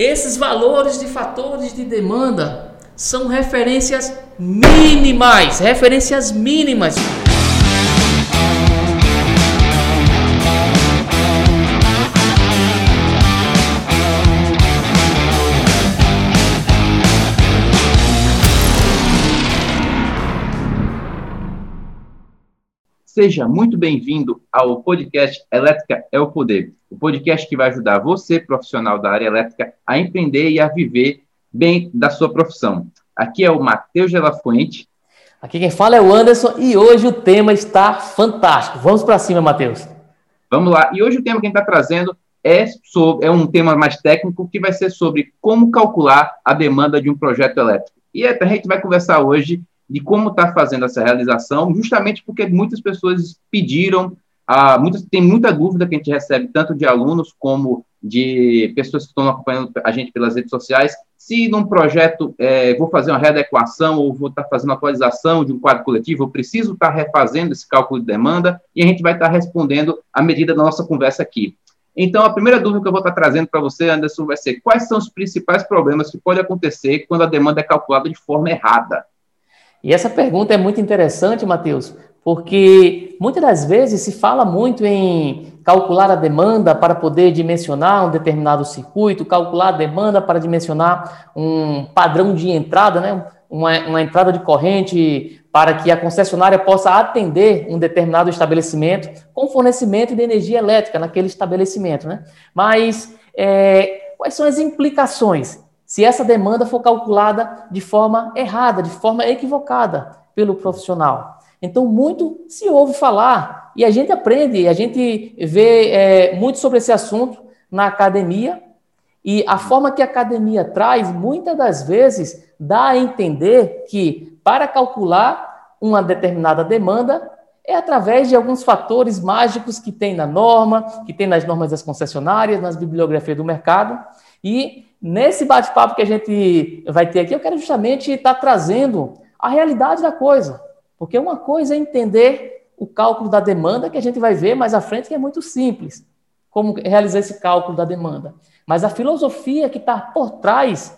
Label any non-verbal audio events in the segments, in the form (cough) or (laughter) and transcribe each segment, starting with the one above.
Esses valores de fatores de demanda são referências mínimas, referências mínimas. Seja muito bem-vindo ao podcast Elétrica é o Poder, o podcast que vai ajudar você, profissional da área elétrica, a empreender e a viver bem da sua profissão. Aqui é o Matheus de la Fuente. Aqui quem fala é o Anderson e hoje o tema está fantástico. Vamos para cima, Matheus. Vamos lá. E hoje o tema que a gente está trazendo é, sobre, é um tema mais técnico que vai ser sobre como calcular a demanda de um projeto elétrico. E a gente vai conversar hoje de como está fazendo essa realização, justamente porque muitas pessoas pediram, ah, muitas, tem muita dúvida que a gente recebe, tanto de alunos como de pessoas que estão acompanhando a gente pelas redes sociais, se num projeto é, vou fazer uma readequação ou vou estar tá fazendo atualização de um quadro coletivo, eu preciso estar tá refazendo esse cálculo de demanda, e a gente vai estar tá respondendo à medida da nossa conversa aqui. Então, a primeira dúvida que eu vou estar tá trazendo para você, Anderson, vai ser quais são os principais problemas que podem acontecer quando a demanda é calculada de forma errada? E essa pergunta é muito interessante, Matheus, porque muitas das vezes se fala muito em calcular a demanda para poder dimensionar um determinado circuito, calcular a demanda para dimensionar um padrão de entrada, né? uma, uma entrada de corrente para que a concessionária possa atender um determinado estabelecimento com fornecimento de energia elétrica naquele estabelecimento. Né? Mas é, quais são as implicações se essa demanda for calculada de forma errada, de forma equivocada pelo profissional. Então, muito se ouve falar e a gente aprende, a gente vê é, muito sobre esse assunto na academia e a forma que a academia traz, muitas das vezes, dá a entender que para calcular uma determinada demanda é através de alguns fatores mágicos que tem na norma, que tem nas normas das concessionárias, nas bibliografias do mercado. E nesse bate-papo que a gente vai ter aqui, eu quero justamente estar trazendo a realidade da coisa. Porque uma coisa é entender o cálculo da demanda, que a gente vai ver mais à frente, que é muito simples, como realizar esse cálculo da demanda. Mas a filosofia que está por trás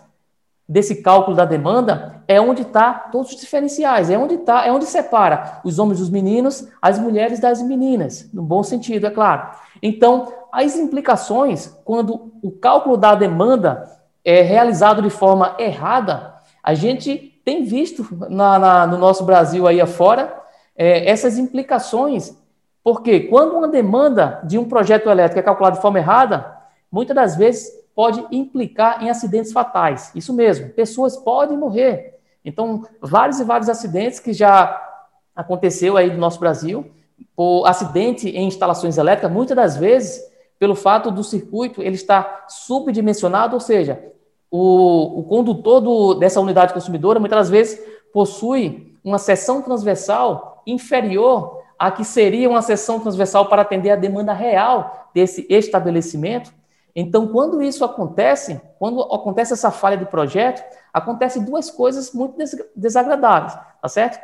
desse cálculo da demanda é onde está todos os diferenciais, é onde está, é onde separa os homens dos meninos, as mulheres das meninas, no bom sentido, é claro. Então, as implicações, quando o cálculo da demanda é realizado de forma errada, a gente tem visto na, na, no nosso Brasil aí afora é, essas implicações, porque quando uma demanda de um projeto elétrico é calculada de forma errada, muitas das vezes pode implicar em acidentes fatais. Isso mesmo, pessoas podem morrer. Então, vários e vários acidentes que já aconteceu aí no nosso Brasil, por acidente em instalações elétricas, muitas das vezes pelo fato do circuito ele estar subdimensionado, ou seja, o, o condutor do, dessa unidade consumidora muitas das vezes possui uma seção transversal inferior à que seria uma seção transversal para atender a demanda real desse estabelecimento. Então, quando isso acontece, quando acontece essa falha de projeto, acontece duas coisas muito desagradáveis, tá certo?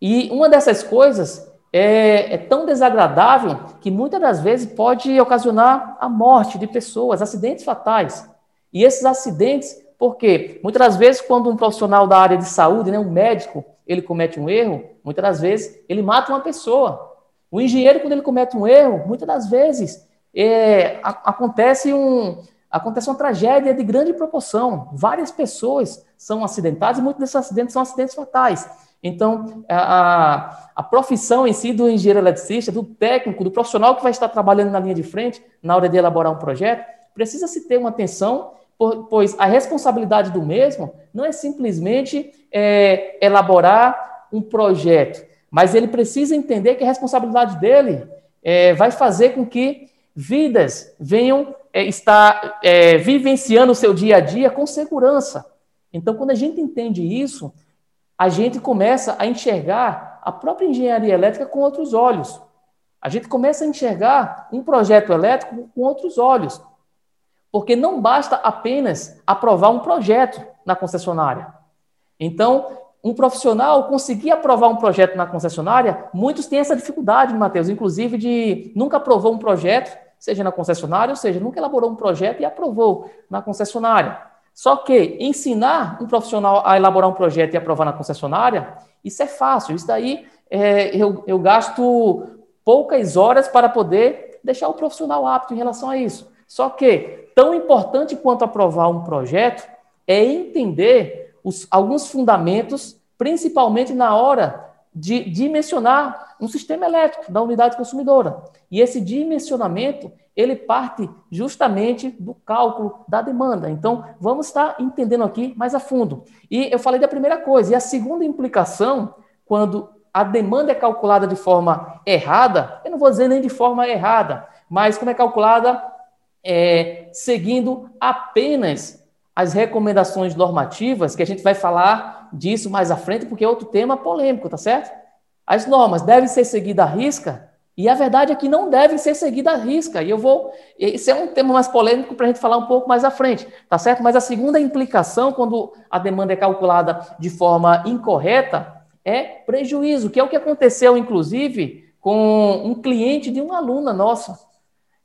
E uma dessas coisas é, é, tão desagradável que muitas das vezes pode ocasionar a morte de pessoas, acidentes fatais. E esses acidentes, porque muitas das vezes quando um profissional da área de saúde, né, um médico, ele comete um erro, muitas das vezes ele mata uma pessoa. O engenheiro, quando ele comete um erro, muitas das vezes é, a, acontece um, acontece uma tragédia de grande proporção. Várias pessoas são acidentadas e muitos desses acidentes são acidentes fatais. Então, a, a profissão em si do engenheiro eletricista, do técnico, do profissional que vai estar trabalhando na linha de frente na hora de elaborar um projeto, precisa se ter uma atenção, pois a responsabilidade do mesmo não é simplesmente é, elaborar um projeto, mas ele precisa entender que a responsabilidade dele é, vai fazer com que vidas venham é, estar é, vivenciando o seu dia a dia com segurança. Então, quando a gente entende isso, a gente começa a enxergar a própria engenharia elétrica com outros olhos. A gente começa a enxergar um projeto elétrico com outros olhos. Porque não basta apenas aprovar um projeto na concessionária. Então, um profissional conseguir aprovar um projeto na concessionária, muitos têm essa dificuldade, Matheus, inclusive de nunca aprovou um projeto seja na concessionária, ou seja, nunca elaborou um projeto e aprovou na concessionária. Só que ensinar um profissional a elaborar um projeto e aprovar na concessionária, isso é fácil. Isso daí é, eu, eu gasto poucas horas para poder deixar o profissional apto em relação a isso. Só que, tão importante quanto aprovar um projeto é entender os, alguns fundamentos, principalmente na hora de dimensionar um sistema elétrico da unidade consumidora. E esse dimensionamento, ele parte justamente do cálculo da demanda. Então, vamos estar entendendo aqui mais a fundo. E eu falei da primeira coisa. E a segunda implicação, quando a demanda é calculada de forma errada, eu não vou dizer nem de forma errada, mas como é calculada é, seguindo apenas as recomendações normativas, que a gente vai falar disso mais à frente, porque é outro tema polêmico, tá certo? As normas devem ser seguidas à risca, e a verdade é que não devem ser seguidas à risca. E eu vou. Esse é um tema mais polêmico para a gente falar um pouco mais à frente, tá certo? Mas a segunda implicação, quando a demanda é calculada de forma incorreta, é prejuízo, que é o que aconteceu, inclusive, com um cliente de uma aluna nossa.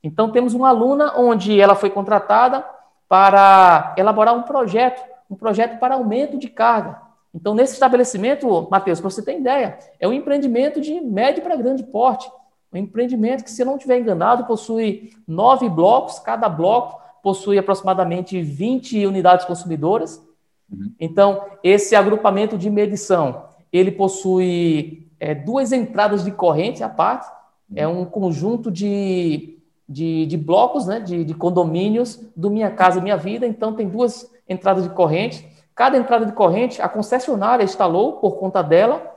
Então, temos uma aluna onde ela foi contratada para elaborar um projeto, um projeto para aumento de carga. Então, nesse estabelecimento, Matheus, para você ter ideia, é um empreendimento de médio para grande porte. Um empreendimento que, se não estiver enganado, possui nove blocos, cada bloco possui aproximadamente 20 unidades consumidoras. Uhum. Então, esse agrupamento de medição, ele possui é, duas entradas de corrente à parte, é um conjunto de de, de blocos, né, de, de, condomínios do Minha Casa Minha Vida. Então, tem duas entradas de corrente. Cada entrada de corrente, a concessionária instalou por conta dela,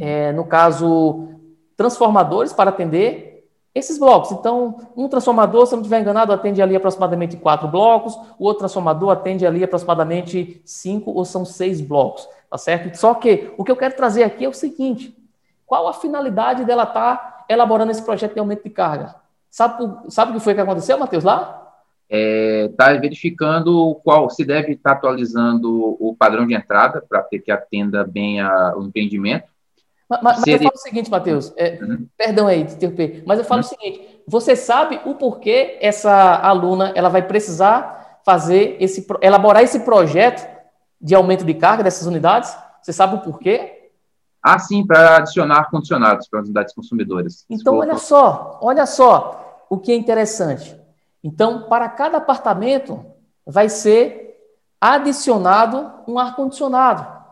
é, no caso, transformadores para atender esses blocos. Então, um transformador, se não estiver enganado, atende ali aproximadamente quatro blocos, o outro transformador atende ali aproximadamente cinco ou são seis blocos, tá certo? Só que o que eu quero trazer aqui é o seguinte: qual a finalidade dela estar tá elaborando esse projeto de aumento de carga? Sabe, sabe o que foi que aconteceu, Matheus, lá? Está é, verificando qual se deve estar tá atualizando o padrão de entrada para que atenda bem a, o empreendimento. Mas, mas eu falo o seguinte, Matheus, é, uhum. perdão aí de interromper, mas eu falo uhum. o seguinte: você sabe o porquê essa aluna ela vai precisar fazer esse, elaborar esse projeto de aumento de carga dessas unidades? Você sabe o porquê? Ah, sim, para adicionar condicionados para as unidades consumidoras. Então, olha só, olha só o que é interessante. Então, para cada apartamento vai ser adicionado um ar-condicionado.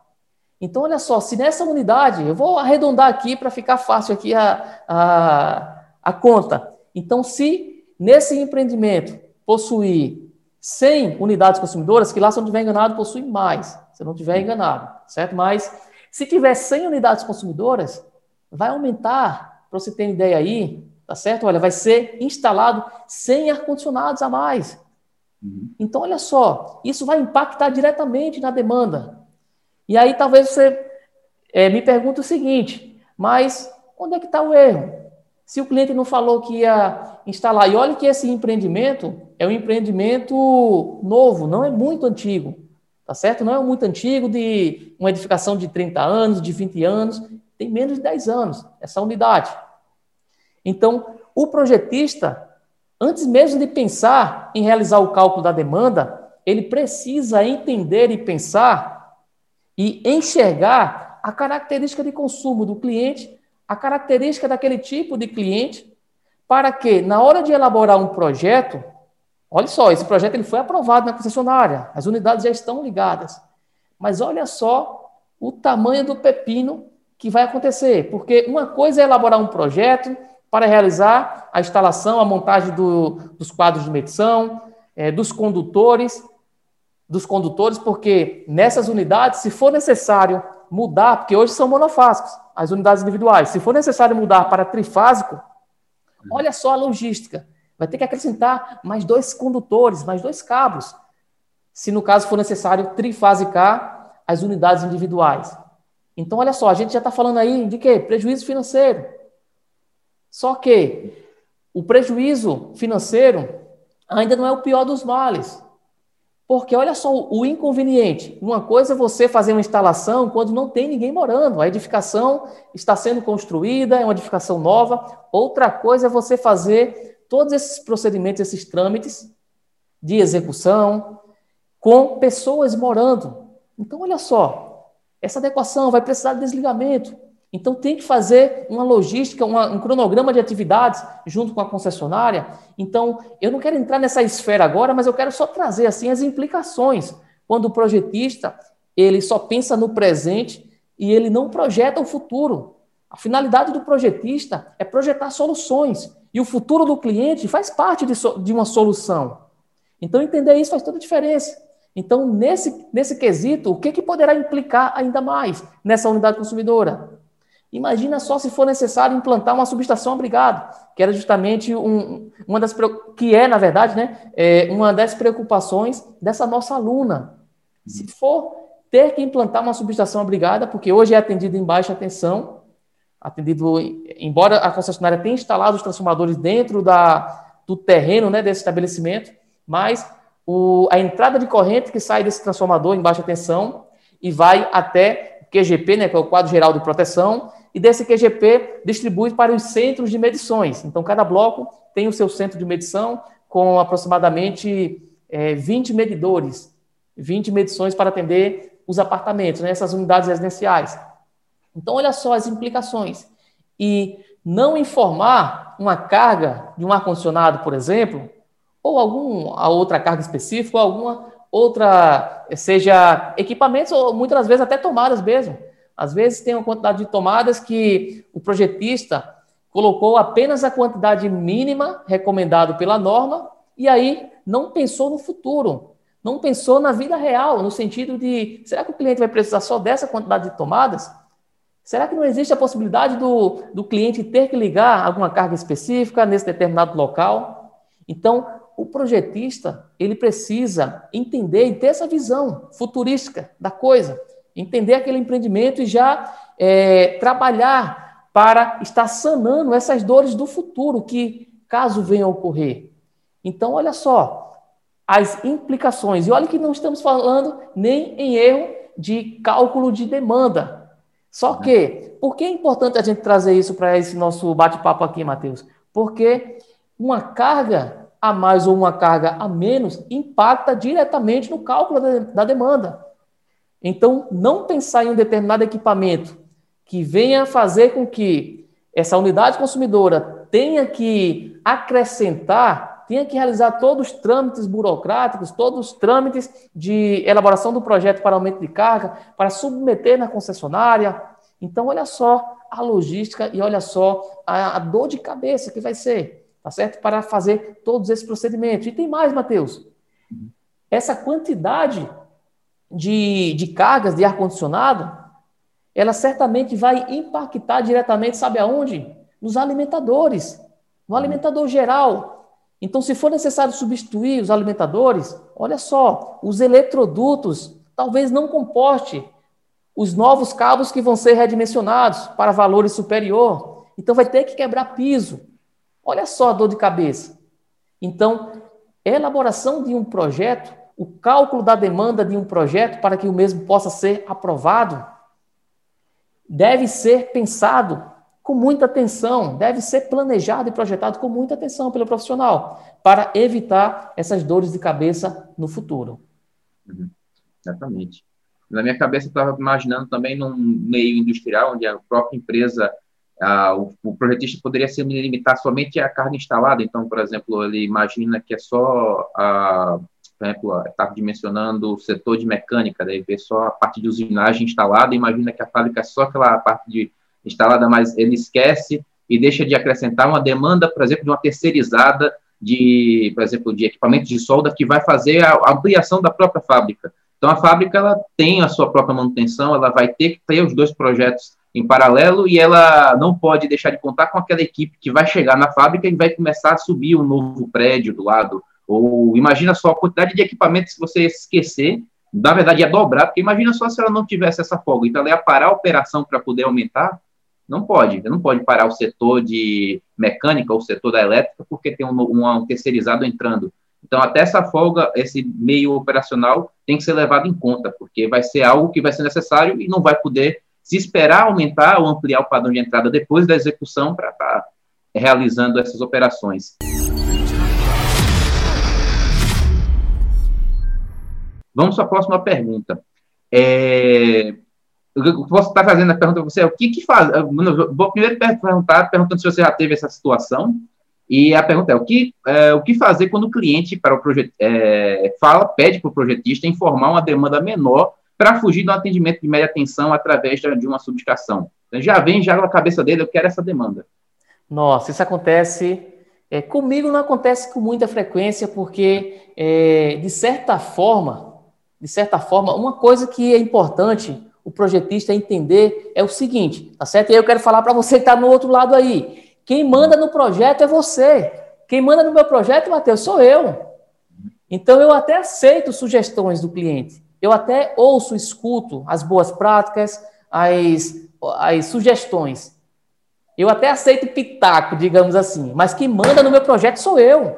Então, olha só, se nessa unidade, eu vou arredondar aqui para ficar fácil aqui a, a, a conta. Então, se nesse empreendimento possuir 100 unidades consumidoras, que lá, se eu não estiver enganado, possui mais, se eu não estiver enganado, certo? Mas se tiver 100 unidades consumidoras, vai aumentar, para você ter ideia aí, tá certo? Olha, vai ser instalado 100 ar-condicionados a mais. Uhum. Então, olha só, isso vai impactar diretamente na demanda. E aí talvez você é, me pergunte o seguinte, mas onde é que está o erro? Se o cliente não falou que ia instalar, e olha que esse empreendimento é um empreendimento novo, não é muito antigo. Tá certo? Não é muito antigo, de uma edificação de 30 anos, de 20 anos, tem menos de 10 anos essa unidade. Então, o projetista, antes mesmo de pensar em realizar o cálculo da demanda, ele precisa entender e pensar e enxergar a característica de consumo do cliente, a característica daquele tipo de cliente, para que, na hora de elaborar um projeto, Olha só, esse projeto ele foi aprovado na concessionária, as unidades já estão ligadas. Mas olha só o tamanho do pepino que vai acontecer, porque uma coisa é elaborar um projeto para realizar a instalação, a montagem do, dos quadros de medição, é, dos condutores, dos condutores, porque nessas unidades, se for necessário mudar, porque hoje são monofásicos, as unidades individuais, se for necessário mudar para trifásico, olha só a logística vai ter que acrescentar mais dois condutores, mais dois cabos, se no caso for necessário trifasicar as unidades individuais. Então, olha só, a gente já está falando aí de quê? Prejuízo financeiro. Só que o prejuízo financeiro ainda não é o pior dos males. Porque olha só o inconveniente. Uma coisa é você fazer uma instalação quando não tem ninguém morando. A edificação está sendo construída, é uma edificação nova. Outra coisa é você fazer todos esses procedimentos, esses trâmites de execução com pessoas morando. Então, olha só, essa adequação vai precisar de desligamento. Então, tem que fazer uma logística, uma, um cronograma de atividades junto com a concessionária. Então, eu não quero entrar nessa esfera agora, mas eu quero só trazer assim as implicações. Quando o projetista ele só pensa no presente e ele não projeta o futuro. A finalidade do projetista é projetar soluções. E o futuro do cliente faz parte de, so, de uma solução. Então, entender isso faz toda a diferença. Então, nesse, nesse quesito, o que, que poderá implicar ainda mais nessa unidade consumidora? Imagina só se for necessário implantar uma subestação abrigada, que era justamente um, uma das que é, na verdade, né, é uma das preocupações dessa nossa aluna. Se for ter que implantar uma subestação abrigada, porque hoje é atendido em baixa tensão, atendido, embora a concessionária tenha instalado os transformadores dentro da, do terreno né, desse estabelecimento, mas o, a entrada de corrente que sai desse transformador em baixa tensão e vai até o QGP, né, que é o quadro geral de proteção, e desse QGP distribui para os centros de medições. Então, cada bloco tem o seu centro de medição com aproximadamente é, 20 medidores, 20 medições para atender os apartamentos, né, essas unidades residenciais. Então, olha só as implicações. E não informar uma carga de um ar-condicionado, por exemplo, ou alguma outra carga específica, ou alguma outra, seja equipamentos, ou muitas vezes até tomadas mesmo. Às vezes tem uma quantidade de tomadas que o projetista colocou apenas a quantidade mínima recomendada pela norma e aí não pensou no futuro, não pensou na vida real, no sentido de será que o cliente vai precisar só dessa quantidade de tomadas? Será que não existe a possibilidade do, do cliente ter que ligar alguma carga específica nesse determinado local? Então, o projetista ele precisa entender e ter essa visão futurística da coisa entender aquele empreendimento e já é, trabalhar para estar sanando essas dores do futuro que, caso venham a ocorrer. Então, olha só, as implicações. E olha que não estamos falando nem em erro de cálculo de demanda. Só que, por que é importante a gente trazer isso para esse nosso bate-papo aqui, Matheus? Porque uma carga a mais ou uma carga a menos impacta diretamente no cálculo da demanda. Então, não pensar em um determinado equipamento que venha fazer com que essa unidade consumidora tenha que acrescentar, tenha que realizar todos os trâmites burocráticos, todos os trâmites de elaboração do projeto para aumento de carga, para submeter na concessionária. Então, olha só a logística e olha só a, a dor de cabeça que vai ser, tá certo? Para fazer todos esses procedimentos. E tem mais, Matheus. Essa quantidade de, de cargas de ar-condicionado, ela certamente vai impactar diretamente, sabe aonde? Nos alimentadores, no alimentador geral. Então, se for necessário substituir os alimentadores, olha só, os eletrodutos talvez não comporte os novos cabos que vão ser redimensionados para valores superior. Então, vai ter que quebrar piso. Olha só a dor de cabeça. Então, elaboração de um projeto o cálculo da demanda de um projeto para que o mesmo possa ser aprovado deve ser pensado com muita atenção, deve ser planejado e projetado com muita atenção pelo profissional, para evitar essas dores de cabeça no futuro. Uhum. Exatamente. Na minha cabeça, eu estava imaginando também num meio industrial, onde a própria empresa, ah, o, o, projetista poderia se limitar somente à carga instalada. Então, por exemplo, ele imagina que é só a por exemplo, estava dimensionando o setor de mecânica, daí vê só a parte de usinagem instalada, imagina que a fábrica é só aquela parte de instalada, mas ele esquece e deixa de acrescentar uma demanda, por exemplo, de uma terceirizada de, por exemplo, de equipamentos de solda que vai fazer a ampliação da própria fábrica. Então, a fábrica ela tem a sua própria manutenção, ela vai ter que ter os dois projetos em paralelo e ela não pode deixar de contar com aquela equipe que vai chegar na fábrica e vai começar a subir um novo prédio do lado, ou imagina só a quantidade de equipamentos que você esquecer, na verdade ia dobrar, porque imagina só se ela não tivesse essa folga. Então ela ia parar a operação para poder aumentar? Não pode, não pode parar o setor de mecânica ou o setor da elétrica porque tem um, um, um terceirizado entrando. Então, até essa folga, esse meio operacional tem que ser levado em conta, porque vai ser algo que vai ser necessário e não vai poder se esperar aumentar ou ampliar o padrão de entrada depois da execução para estar tá realizando essas operações. Vamos a próxima pergunta. É, eu posso estar fazendo a pergunta para você, o que que faz? Vou primeiro perguntar, perguntando se você já teve essa situação, e a pergunta é, o que, é, o que fazer quando o cliente para o projet, é, fala, pede para o projetista informar uma demanda menor para fugir do atendimento de média atenção através de uma subestação. Então, já vem já na cabeça dele, eu quero essa demanda. Nossa, isso acontece. É, comigo não acontece com muita frequência, porque, é, de certa forma, de certa forma, uma coisa que é importante o projetista entender é o seguinte, tá certo? E aí eu quero falar para você que está no outro lado aí. Quem manda no projeto é você. Quem manda no meu projeto, Matheus, sou eu. Então eu até aceito sugestões do cliente. Eu até ouço, escuto as boas práticas, as, as sugestões. Eu até aceito pitaco, digamos assim, mas quem manda no meu projeto sou eu.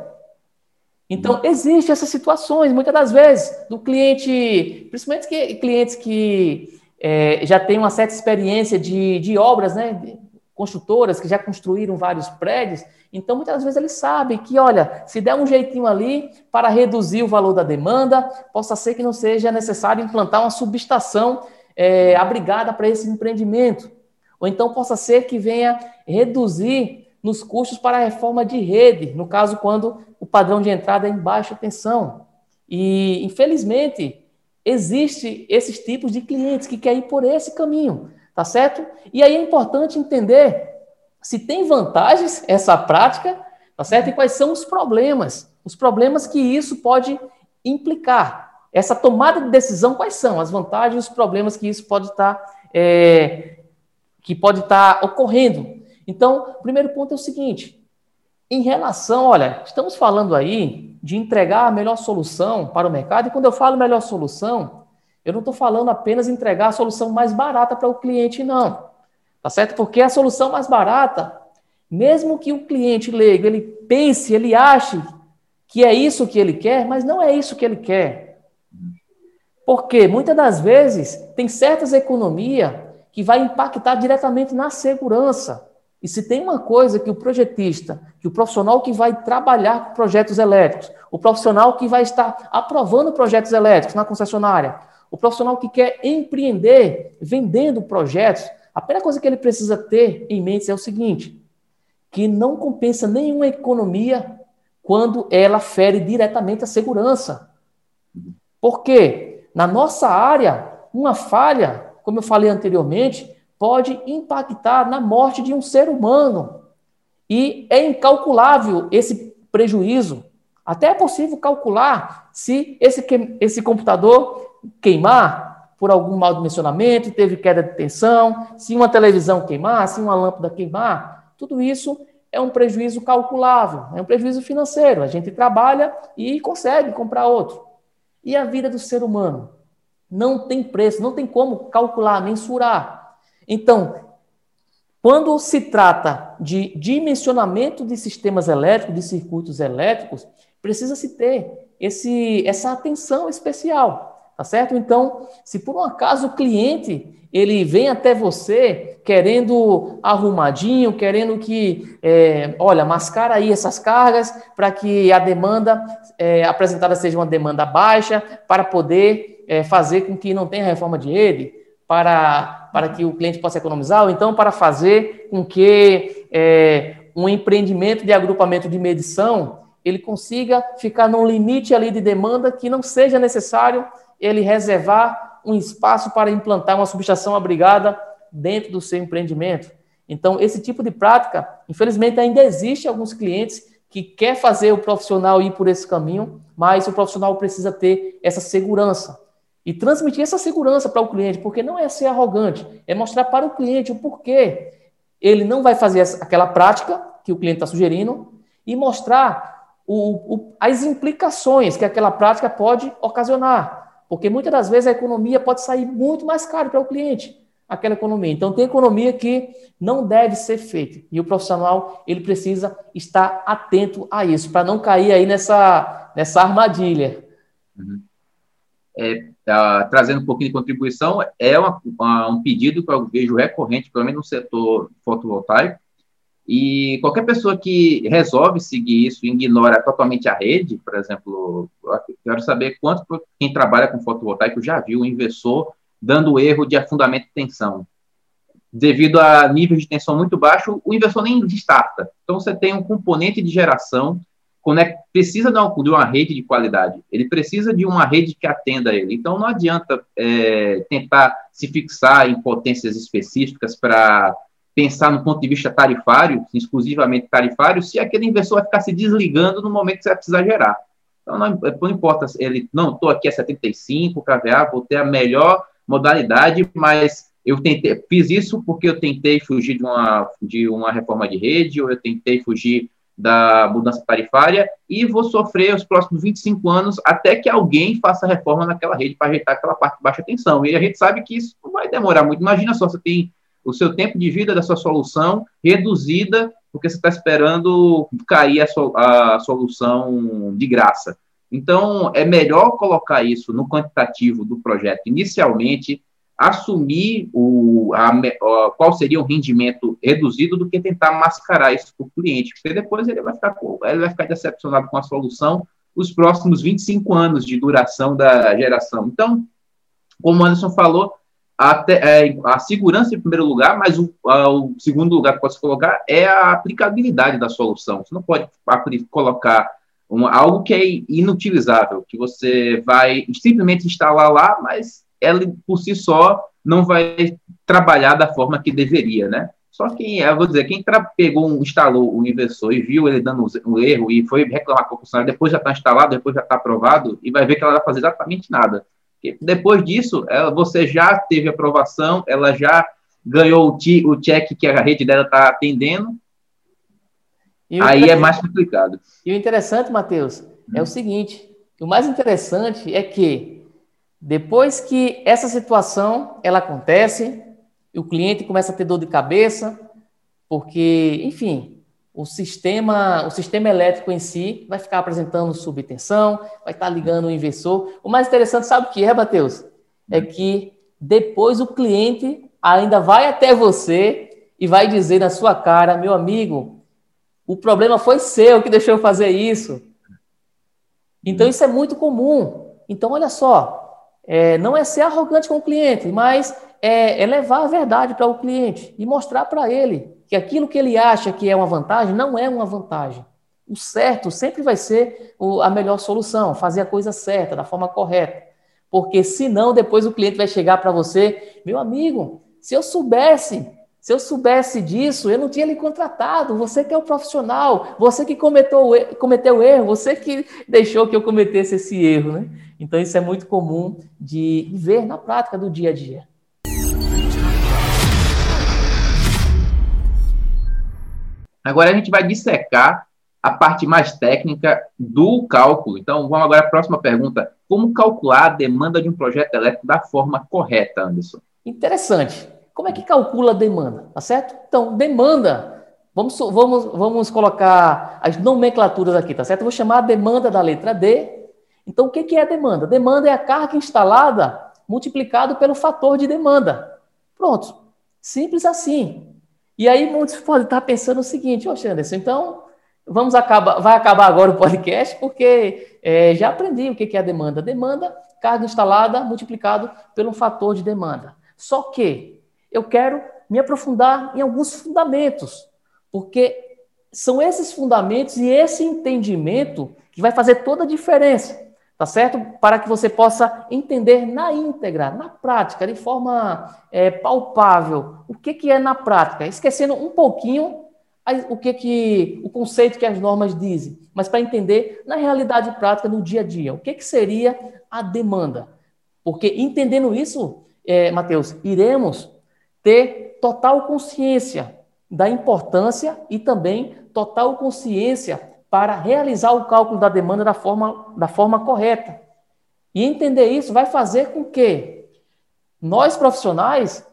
Então, existem essas situações, muitas das vezes, do cliente, principalmente que, clientes que é, já têm uma certa experiência de, de obras, né? Construtoras que já construíram vários prédios, então muitas vezes eles sabem que, olha, se der um jeitinho ali para reduzir o valor da demanda, possa ser que não seja necessário implantar uma subestação é, abrigada para esse empreendimento. Ou então possa ser que venha reduzir nos custos para a reforma de rede, no caso, quando o padrão de entrada é em baixa tensão. E, infelizmente, existe esses tipos de clientes que querem ir por esse caminho, tá certo? E aí é importante entender se tem vantagens essa prática, tá certo? E quais são os problemas, os problemas que isso pode implicar. Essa tomada de decisão, quais são as vantagens e os problemas que isso pode estar é, que pode estar tá ocorrendo. Então, o primeiro ponto é o seguinte: em relação, olha, estamos falando aí de entregar a melhor solução para o mercado, e quando eu falo melhor solução, eu não estou falando apenas entregar a solução mais barata para o cliente, não. Tá certo? Porque a solução mais barata, mesmo que o cliente leigo, ele pense, ele ache que é isso que ele quer, mas não é isso que ele quer. Porque muitas das vezes tem certas economias que vai impactar diretamente na segurança. E se tem uma coisa que o projetista, que o profissional que vai trabalhar com projetos elétricos, o profissional que vai estar aprovando projetos elétricos na concessionária, o profissional que quer empreender vendendo projetos, a primeira coisa que ele precisa ter em mente é o seguinte: que não compensa nenhuma economia quando ela fere diretamente a segurança. Por quê? Na nossa área, uma falha como eu falei anteriormente, pode impactar na morte de um ser humano. E é incalculável esse prejuízo. Até é possível calcular se esse, esse computador queimar por algum mal dimensionamento, teve queda de tensão, se uma televisão queimar, se uma lâmpada queimar. Tudo isso é um prejuízo calculável, é um prejuízo financeiro. A gente trabalha e consegue comprar outro. E a vida do ser humano? Não tem preço, não tem como calcular, mensurar. Então, quando se trata de dimensionamento de sistemas elétricos, de circuitos elétricos, precisa-se ter esse, essa atenção especial, tá certo? Então, se por um acaso o cliente ele vem até você querendo arrumadinho, querendo que, é, olha, mascara aí essas cargas para que a demanda é, apresentada seja uma demanda baixa, para poder é, fazer com que não tenha reforma de rede, para, para que o cliente possa economizar, ou então para fazer com que é, um empreendimento de agrupamento de medição ele consiga ficar num limite ali de demanda que não seja necessário ele reservar um espaço para implantar uma subestação abrigada dentro do seu empreendimento. Então, esse tipo de prática, infelizmente, ainda existe alguns clientes que quer fazer o profissional ir por esse caminho, mas o profissional precisa ter essa segurança. E transmitir essa segurança para o cliente, porque não é ser arrogante, é mostrar para o cliente o porquê ele não vai fazer aquela prática que o cliente está sugerindo e mostrar o, o, as implicações que aquela prática pode ocasionar. Porque muitas das vezes a economia pode sair muito mais caro para o cliente, aquela economia. Então tem economia que não deve ser feita. E o profissional, ele precisa estar atento a isso, para não cair aí nessa, nessa armadilha. Uhum é, tá, trazendo um pouquinho de contribuição, é uma, uma, um pedido que eu vejo recorrente, pelo menos no setor fotovoltaico, E qualquer pessoa que resolve seguir isso ignora totalmente a rede, por exemplo, quero saber quanto quem trabalha com fotovoltaico já viu um inversor dando erro de afundamento de tensão. Devido a nível de tensão muito baixo, o inversor nem starta. Então, você tem um componente de geração conect, precisa de uma, de uma, rede de qualidade, ele precisa de uma rede que atenda ele. Então, não adianta é, tentar se fixar em potências específicas para pensar no ponto de vista tarifário, exclusivamente tarifário, se aquele inversor vai ficar se desligando no momento que você vai precisar gerar. Então, não, não importa, ele, não, estou aqui a 75 kVA, vou ter a melhor modalidade, mas eu tentei, fiz isso porque eu tentei fugir de uma, de uma reforma de rede, ou eu tentei fugir da mudança tarifária e vou sofrer os próximos 25 anos até que alguém faça reforma naquela rede para ajeitar aquela parte de baixa tensão. E a gente sabe que isso não vai demorar muito. Imagina só, você tem o seu tempo de vida da sua solução reduzida porque você está esperando cair a, so, a solução de graça. Então, é melhor colocar isso no quantitativo do projeto inicialmente, assumir o, a, qual seria o rendimento reduzido do que tentar mascarar isso para o cliente, porque depois ele vai, ficar, ele vai ficar decepcionado com a solução os próximos 25 anos de duração da geração. Então, como o Anderson falou, a, é, a segurança em primeiro lugar, mas o, a, o, segundo lugar que pode colocar é a aplicabilidade da solução. Você não pode colocar uma, algo que é inutilizável, que você vai simplesmente instalar lá, mas ela por si só não vai trabalhar da forma que deveria, né? Só que, eu vou dizer, quem pegou, um, instalou o inversor e viu ele dando um erro e foi reclamar com a concessionária, depois já está instalado, depois já está aprovado, e vai ver que ela vai fazer exatamente nada. Porque depois disso, ela, você já teve aprovação, ela já ganhou o, ti, o check que a rede dela está atendendo, aí é mais complicado. E o interessante, Matheus, é o hum. seguinte, o mais interessante é que depois que essa situação ela acontece, o cliente começa a ter dor de cabeça, porque, enfim, o sistema, o sistema elétrico em si vai ficar apresentando subtensão, vai estar ligando o inversor. O mais interessante, sabe o que é, Matheus? É que depois o cliente ainda vai até você e vai dizer na sua cara, meu amigo, o problema foi seu que deixou eu fazer isso. Então isso é muito comum. Então olha só, é, não é ser arrogante com o cliente, mas é, é levar a verdade para o cliente e mostrar para ele que aquilo que ele acha que é uma vantagem não é uma vantagem. O certo sempre vai ser a melhor solução, fazer a coisa certa, da forma correta. Porque senão depois o cliente vai chegar para você, meu amigo, se eu soubesse, se eu soubesse disso, eu não tinha lhe contratado. Você que é o profissional, você que cometeu, cometeu erro, você que deixou que eu cometesse esse erro, né? Então, isso é muito comum de ver na prática do dia a dia. Agora a gente vai dissecar a parte mais técnica do cálculo. Então, vamos agora à próxima pergunta. Como calcular a demanda de um projeto elétrico da forma correta, Anderson? Interessante. Como é que calcula a demanda? Tá certo? Então, demanda. Vamos, vamos, vamos colocar as nomenclaturas aqui, tá certo? Eu vou chamar a demanda da letra D então, o que é a demanda? Demanda é a carga instalada multiplicado pelo fator de demanda. Pronto. Simples assim. E aí muitos podem estar pensando o seguinte, ô Anderson, então vamos acabar, vai acabar agora o podcast, porque é, já aprendi o que é a demanda. Demanda, carga instalada multiplicado pelo fator de demanda. Só que eu quero me aprofundar em alguns fundamentos, porque são esses fundamentos e esse entendimento que vai fazer toda a diferença tá certo? Para que você possa entender na íntegra, na prática, de forma é, palpável, o que, que é na prática, esquecendo um pouquinho o que, que o conceito que as normas dizem, mas para entender na realidade prática, no dia a dia, o que, que seria a demanda. Porque entendendo isso, é, Mateus, iremos ter total consciência da importância e também total consciência para realizar o cálculo da demanda da forma, da forma correta. E entender isso vai fazer com que nós profissionais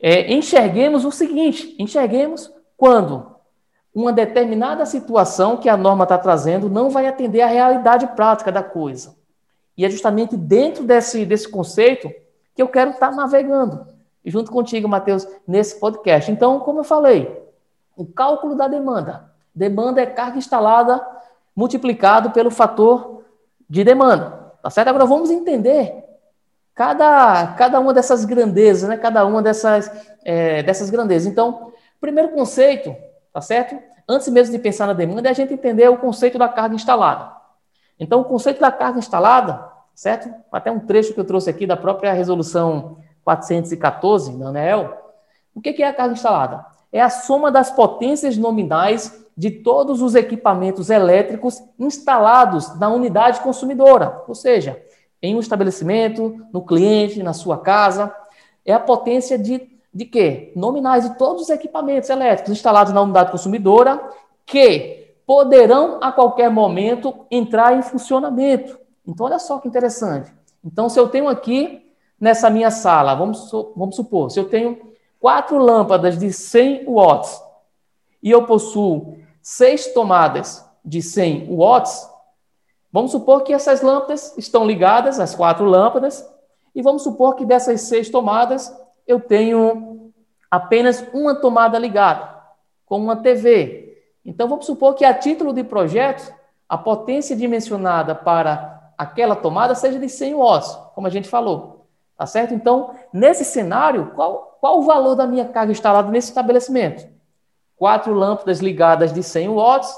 é, enxerguemos o seguinte: enxerguemos quando uma determinada situação que a norma está trazendo não vai atender à realidade prática da coisa. E é justamente dentro desse, desse conceito que eu quero estar navegando, junto contigo, Matheus, nesse podcast. Então, como eu falei, o cálculo da demanda. Demanda é carga instalada multiplicado pelo fator de demanda. Tá certo? Agora vamos entender cada, cada uma dessas grandezas, né? Cada uma dessas, é, dessas grandezas. Então, primeiro conceito, tá certo? Antes mesmo de pensar na demanda, é a gente entender o conceito da carga instalada. Então, o conceito da carga instalada, certo? Até um trecho que eu trouxe aqui da própria resolução 414 da ANEEL. O que é a carga instalada? É a soma das potências nominais de todos os equipamentos elétricos instalados na unidade consumidora, ou seja, em um estabelecimento, no cliente, na sua casa. É a potência de, de quê? Nominais de todos os equipamentos elétricos instalados na unidade consumidora que poderão a qualquer momento entrar em funcionamento. Então, olha só que interessante. Então, se eu tenho aqui nessa minha sala, vamos, vamos supor, se eu tenho quatro lâmpadas de 100 watts e eu possuo seis tomadas de 100 watts, vamos supor que essas lâmpadas estão ligadas, as quatro lâmpadas, e vamos supor que dessas seis tomadas eu tenho apenas uma tomada ligada, com uma TV. Então vamos supor que a título de projeto, a potência dimensionada para aquela tomada seja de 100 watts, como a gente falou. Tá certo? Então, nesse cenário, qual, qual o valor da minha carga instalada nesse estabelecimento? quatro lâmpadas ligadas de 100 watts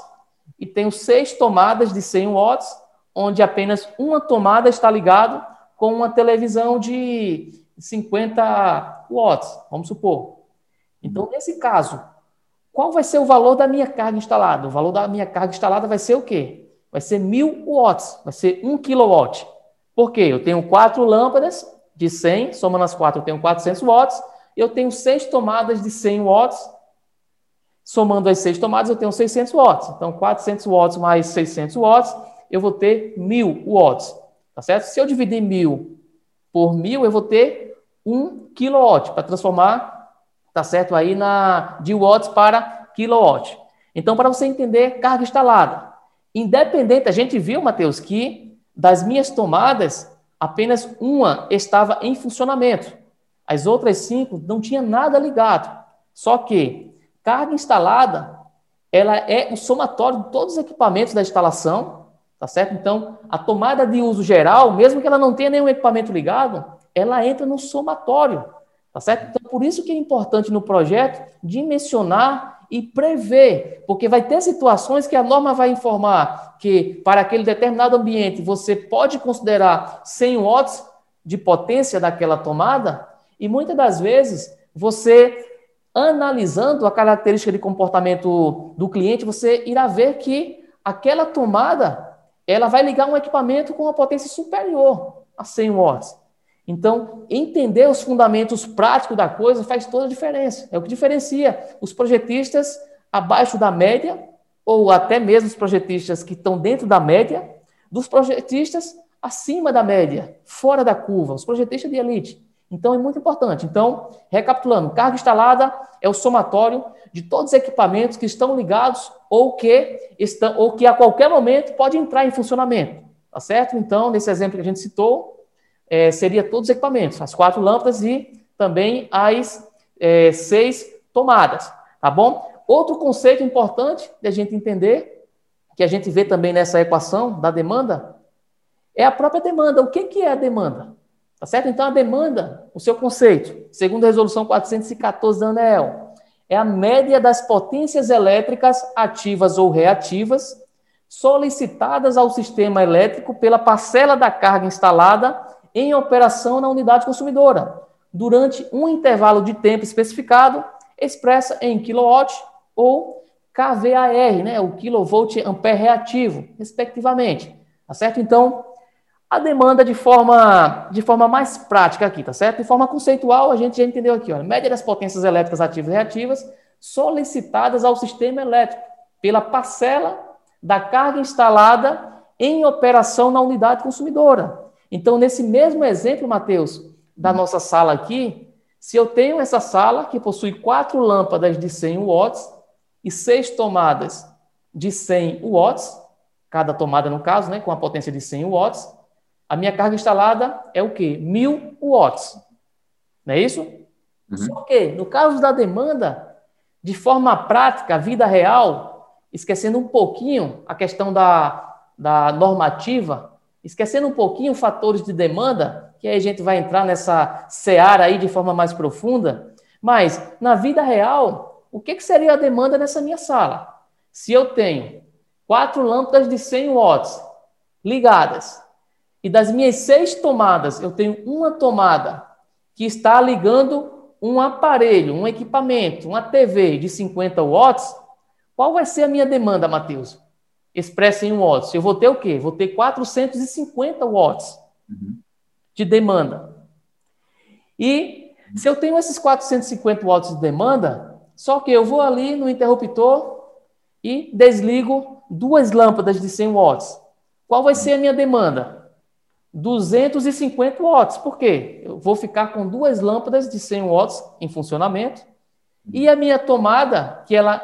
e tenho seis tomadas de 100 watts, onde apenas uma tomada está ligada com uma televisão de 50 watts, vamos supor. Então, nesse caso, qual vai ser o valor da minha carga instalada? O valor da minha carga instalada vai ser o quê? Vai ser 1000 watts, vai ser 1 kW. Por quê? Eu tenho quatro lâmpadas de 100, somando as quatro eu tenho 400 watts, eu tenho seis tomadas de 100 watts, Somando as seis tomadas, eu tenho 600 watts. Então, 400 watts mais 600 watts, eu vou ter 1.000 watts. Tá certo? Se eu dividir 1.000 por 1.000, eu vou ter 1 kW para transformar, tá certo? Aí na, de watts para kilowatt. Então, para você entender carga instalada. Independente, a gente viu, Matheus, que das minhas tomadas, apenas uma estava em funcionamento. As outras cinco não tinha nada ligado. Só que Carga instalada, ela é o somatório de todos os equipamentos da instalação, tá certo? Então, a tomada de uso geral, mesmo que ela não tenha nenhum equipamento ligado, ela entra no somatório, tá certo? Então, por isso que é importante no projeto dimensionar e prever, porque vai ter situações que a norma vai informar que para aquele determinado ambiente você pode considerar 100 watts de potência daquela tomada, e muitas das vezes você analisando a característica de comportamento do cliente, você irá ver que aquela tomada ela vai ligar um equipamento com uma potência superior a 100 watts. Então, entender os fundamentos práticos da coisa faz toda a diferença. É o que diferencia os projetistas abaixo da média, ou até mesmo os projetistas que estão dentro da média, dos projetistas acima da média, fora da curva, os projetistas de elite. Então é muito importante. Então, recapitulando, carga instalada é o somatório de todos os equipamentos que estão ligados ou que estão ou que a qualquer momento pode entrar em funcionamento, tá certo? Então, nesse exemplo que a gente citou, é, seria todos os equipamentos, as quatro lâmpadas e também as é, seis tomadas, tá bom? Outro conceito importante de a gente entender, que a gente vê também nessa equação da demanda, é a própria demanda. O que, que é a demanda? Tá certo? Então, a demanda, o seu conceito, segundo a resolução 414 da ANEEL, é a média das potências elétricas ativas ou reativas solicitadas ao sistema elétrico pela parcela da carga instalada em operação na unidade consumidora, durante um intervalo de tempo especificado, expressa em kW ou kVAR, né, o kilovolt ampere reativo, respectivamente. Tá certo? Então, a demanda de forma, de forma mais prática aqui, tá certo? De forma conceitual, a gente já entendeu aqui, ó, média das potências elétricas ativas e reativas solicitadas ao sistema elétrico pela parcela da carga instalada em operação na unidade consumidora. Então, nesse mesmo exemplo, Matheus, da nossa sala aqui, se eu tenho essa sala que possui quatro lâmpadas de 100 watts e seis tomadas de 100 watts, cada tomada no caso, né, com a potência de 100 watts, a minha carga instalada é o quê? 1000 watts. Não é isso? Uhum. Só que, no caso da demanda, de forma prática, vida real, esquecendo um pouquinho a questão da, da normativa, esquecendo um pouquinho fatores de demanda, que aí a gente vai entrar nessa seara aí de forma mais profunda, mas na vida real, o que, que seria a demanda nessa minha sala? Se eu tenho quatro lâmpadas de 100 watts ligadas e das minhas seis tomadas eu tenho uma tomada que está ligando um aparelho, um equipamento, uma TV de 50 watts, qual vai ser a minha demanda, Matheus? Expressa em watts. Eu vou ter o quê? Vou ter 450 watts uhum. de demanda. E se eu tenho esses 450 watts de demanda, só que eu vou ali no interruptor e desligo duas lâmpadas de 100 watts. Qual vai ser a minha demanda? 250 watts. Por quê? Eu vou ficar com duas lâmpadas de 100 watts em funcionamento e a minha tomada, que ela,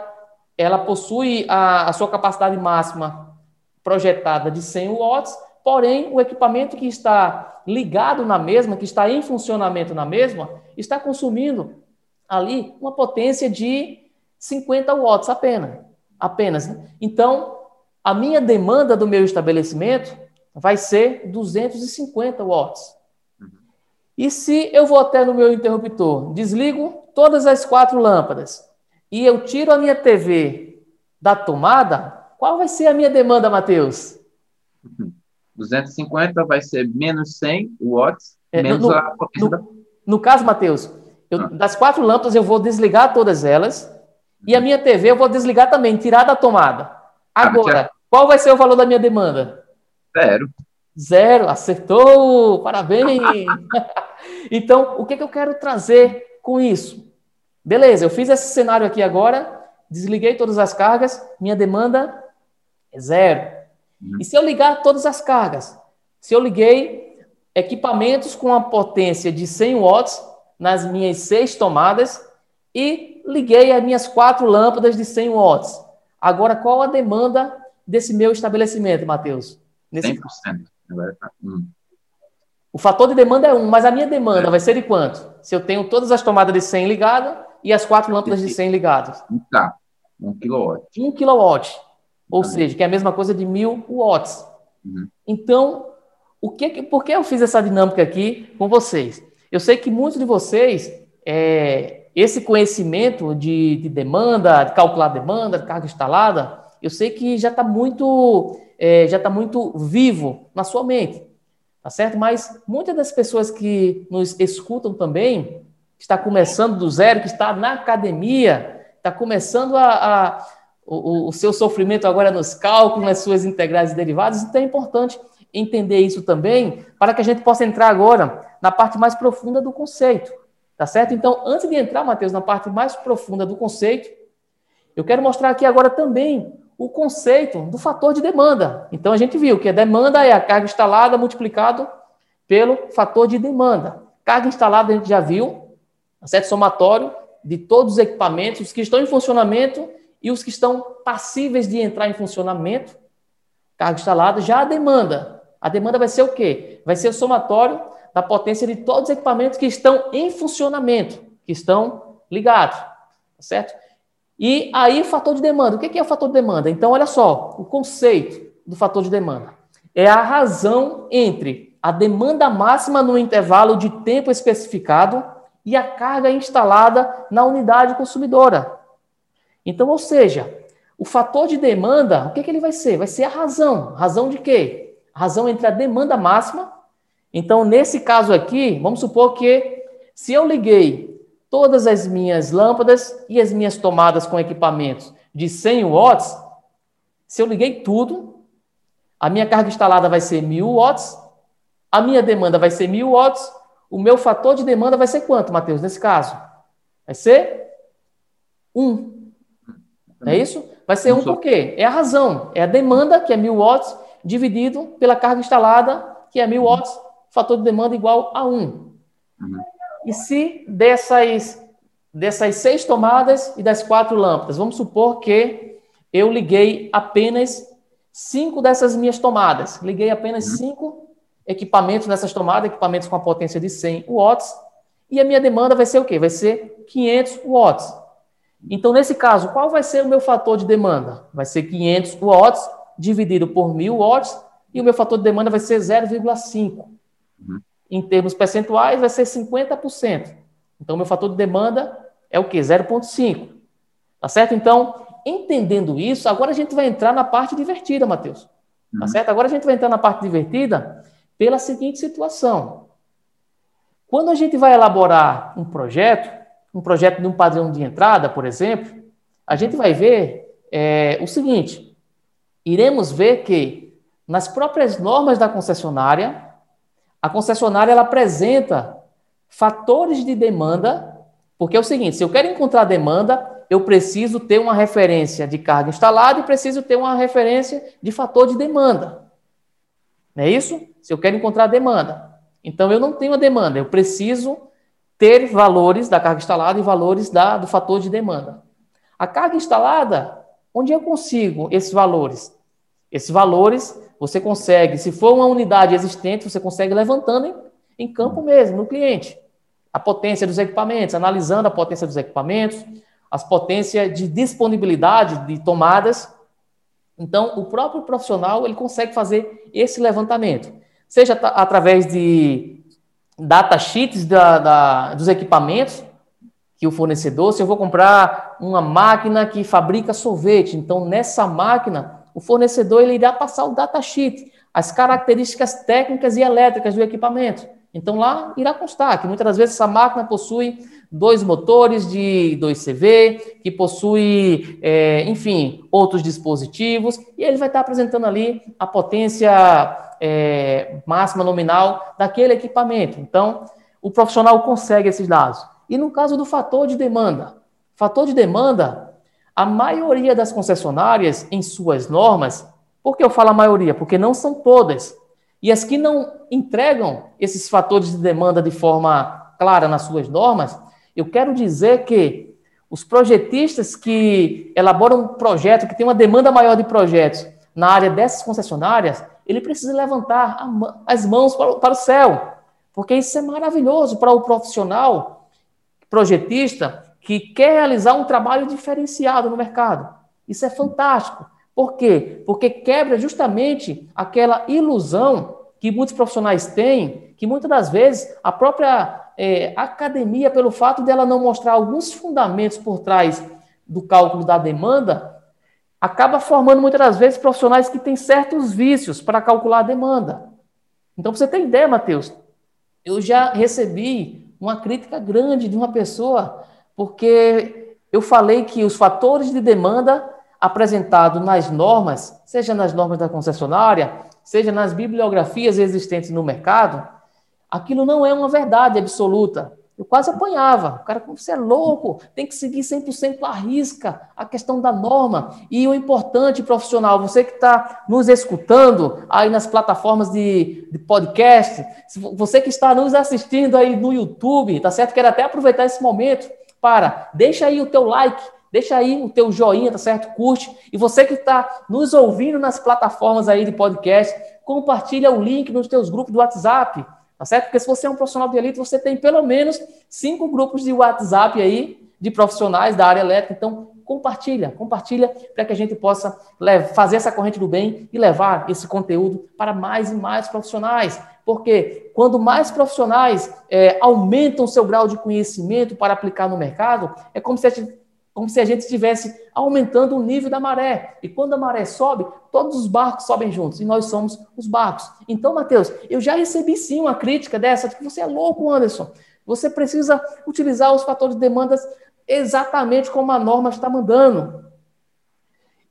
ela possui a, a sua capacidade máxima projetada de 100 watts, porém o equipamento que está ligado na mesma, que está em funcionamento na mesma, está consumindo ali uma potência de 50 watts apenas. apenas. Né? Então, a minha demanda do meu estabelecimento vai ser 250 watts. E se eu vou até no meu interruptor, desligo todas as quatro lâmpadas e eu tiro a minha TV da tomada, qual vai ser a minha demanda, Matheus? 250 vai ser menos 100 watts, é, menos no, a potência no, da... no caso, Matheus, ah. das quatro lâmpadas eu vou desligar todas elas e a minha TV eu vou desligar também, tirar da tomada. Ah, Agora, qual vai ser o valor da minha demanda? Zero. Zero, acertou! Parabéns! (laughs) então, o que, que eu quero trazer com isso? Beleza, eu fiz esse cenário aqui agora, desliguei todas as cargas, minha demanda é zero. Uhum. E se eu ligar todas as cargas? Se eu liguei equipamentos com a potência de 100 watts nas minhas seis tomadas e liguei as minhas quatro lâmpadas de 100 watts. Agora, qual a demanda desse meu estabelecimento, Matheus? Nesse 100%. Agora tá. Hum. O fator de demanda é um, mas a minha demanda é. vai ser de quanto? Se eu tenho todas as tomadas de 100 ligadas e as quatro lâmpadas de 100 ligadas. Tá. Um kilowatt. Um kilowatt. Ou seja, que é a mesma coisa de mil watts. Uhum. Então, o que, por que eu fiz essa dinâmica aqui com vocês? Eu sei que muitos de vocês, é, esse conhecimento de, de demanda, de calcular demanda, de carga instalada, eu sei que já está muito é, já está muito vivo na sua mente, tá certo? Mas muitas das pessoas que nos escutam também, está começando do zero, que está na academia, está começando a, a o, o, seu sofrimento agora nos cálculos, nas suas integrais e derivadas, então é importante entender isso também, para que a gente possa entrar agora na parte mais profunda do conceito, tá certo? Então, antes de entrar, Mateus, na parte mais profunda do conceito, eu quero mostrar aqui agora também o conceito do fator de demanda. Então a gente viu que a demanda é a carga instalada multiplicado pelo fator de demanda. Carga instalada a gente já viu, certo somatório de todos os equipamentos, os que estão em funcionamento e os que estão passíveis de entrar em funcionamento. Carga instalada, já a demanda. A demanda vai ser o quê? Vai ser o somatório da potência de todos os equipamentos que estão em funcionamento, que estão ligados, certo? E aí, o fator de demanda. O que é o fator de demanda? Então, olha só, o conceito do fator de demanda é a razão entre a demanda máxima no intervalo de tempo especificado e a carga instalada na unidade consumidora. Então, ou seja, o fator de demanda, o que, que ele vai ser? Vai ser a razão. Razão de quê? A razão entre a demanda máxima. Então, nesse caso aqui, vamos supor que se eu liguei todas as minhas lâmpadas e as minhas tomadas com equipamentos de 100 watts, se eu liguei tudo, a minha carga instalada vai ser 1000 watts, a minha demanda vai ser 1000 watts, o meu fator de demanda vai ser quanto, Matheus, nesse caso? Vai ser 1. Não é isso? Vai ser 1 por quê? É a razão, é a demanda, que é 1000 watts, dividido pela carga instalada, que é 1000 watts, fator de demanda igual a 1. Uhum. E se dessas, dessas seis tomadas e das quatro lâmpadas, vamos supor que eu liguei apenas cinco dessas minhas tomadas, liguei apenas uhum. cinco equipamentos nessas tomadas, equipamentos com a potência de 100 watts, e a minha demanda vai ser o quê? Vai ser 500 watts. Então, nesse caso, qual vai ser o meu fator de demanda? Vai ser 500 watts dividido por 1.000 watts e o meu fator de demanda vai ser 0,5. Uhum. Em termos percentuais, vai ser 50%. Então, meu fator de demanda é o quê? 0,5. Tá certo? Então, entendendo isso, agora a gente vai entrar na parte divertida, Matheus. Tá uhum. Tá certo? Agora a gente vai entrar na parte divertida pela seguinte situação. Quando a gente vai elaborar um projeto, um projeto de um padrão de entrada, por exemplo, a gente vai ver é, o seguinte: iremos ver que nas próprias normas da concessionária, a concessionária ela apresenta fatores de demanda, porque é o seguinte: se eu quero encontrar demanda, eu preciso ter uma referência de carga instalada e preciso ter uma referência de fator de demanda. Não é isso? Se eu quero encontrar demanda. Então, eu não tenho a demanda, eu preciso ter valores da carga instalada e valores da, do fator de demanda. A carga instalada, onde eu consigo esses valores? Esses valores você consegue, se for uma unidade existente, você consegue levantando em, em campo mesmo, no cliente. A potência dos equipamentos, analisando a potência dos equipamentos, as potências de disponibilidade de tomadas. Então, o próprio profissional ele consegue fazer esse levantamento, seja através de datasheets da, da, dos equipamentos que o fornecedor, se eu vou comprar uma máquina que fabrica sorvete, então nessa máquina o fornecedor ele irá passar o datasheet, as características técnicas e elétricas do equipamento. Então lá irá constar que muitas das vezes essa máquina possui dois motores de 2CV, que possui, é, enfim, outros dispositivos, e ele vai estar apresentando ali a potência é, máxima nominal daquele equipamento. Então, o profissional consegue esses dados. E no caso do fator de demanda, fator de demanda, a maioria das concessionárias, em suas normas, por que eu falo a maioria? Porque não são todas. E as que não entregam esses fatores de demanda de forma clara nas suas normas, eu quero dizer que os projetistas que elaboram um projeto, que tem uma demanda maior de projetos na área dessas concessionárias, ele precisa levantar as mãos para o céu, porque isso é maravilhoso para o profissional projetista que quer realizar um trabalho diferenciado no mercado. Isso é fantástico. Por quê? Porque quebra justamente aquela ilusão que muitos profissionais têm, que muitas das vezes a própria é, academia, pelo fato dela não mostrar alguns fundamentos por trás do cálculo da demanda, acaba formando muitas das vezes profissionais que têm certos vícios para calcular a demanda. Então, você ter ideia, Matheus, eu já recebi uma crítica grande de uma pessoa, porque eu falei que os fatores de demanda apresentados nas normas, seja nas normas da concessionária, seja nas bibliografias existentes no mercado, aquilo não é uma verdade absoluta. Eu quase apanhava. O cara, você é louco, tem que seguir 100% a risca a questão da norma. E o importante, profissional, você que está nos escutando aí nas plataformas de, de, podcast, você que está nos assistindo aí no YouTube, tá certo? Quero até aproveitar esse momento para, deixa aí o teu like, deixa aí o teu joinha, tá certo? Curte. E você que está nos ouvindo nas plataformas aí de podcast, compartilha o link nos teus grupos do WhatsApp Tá certo? Porque se você é um profissional de elite, você tem pelo menos cinco grupos de WhatsApp aí de profissionais da área elétrica. Então, compartilha, compartilha para que a gente possa fazer essa corrente do bem e levar esse conteúdo para mais e mais profissionais. Porque quando mais profissionais é, aumentam seu grau de conhecimento para aplicar no mercado, é como se a gente como se a gente estivesse aumentando o nível da maré. E quando a maré sobe, todos os barcos sobem juntos, e nós somos os barcos. Então, Mateus, eu já recebi sim uma crítica dessa, de que você é louco, Anderson. Você precisa utilizar os fatores de demandas exatamente como a norma está mandando.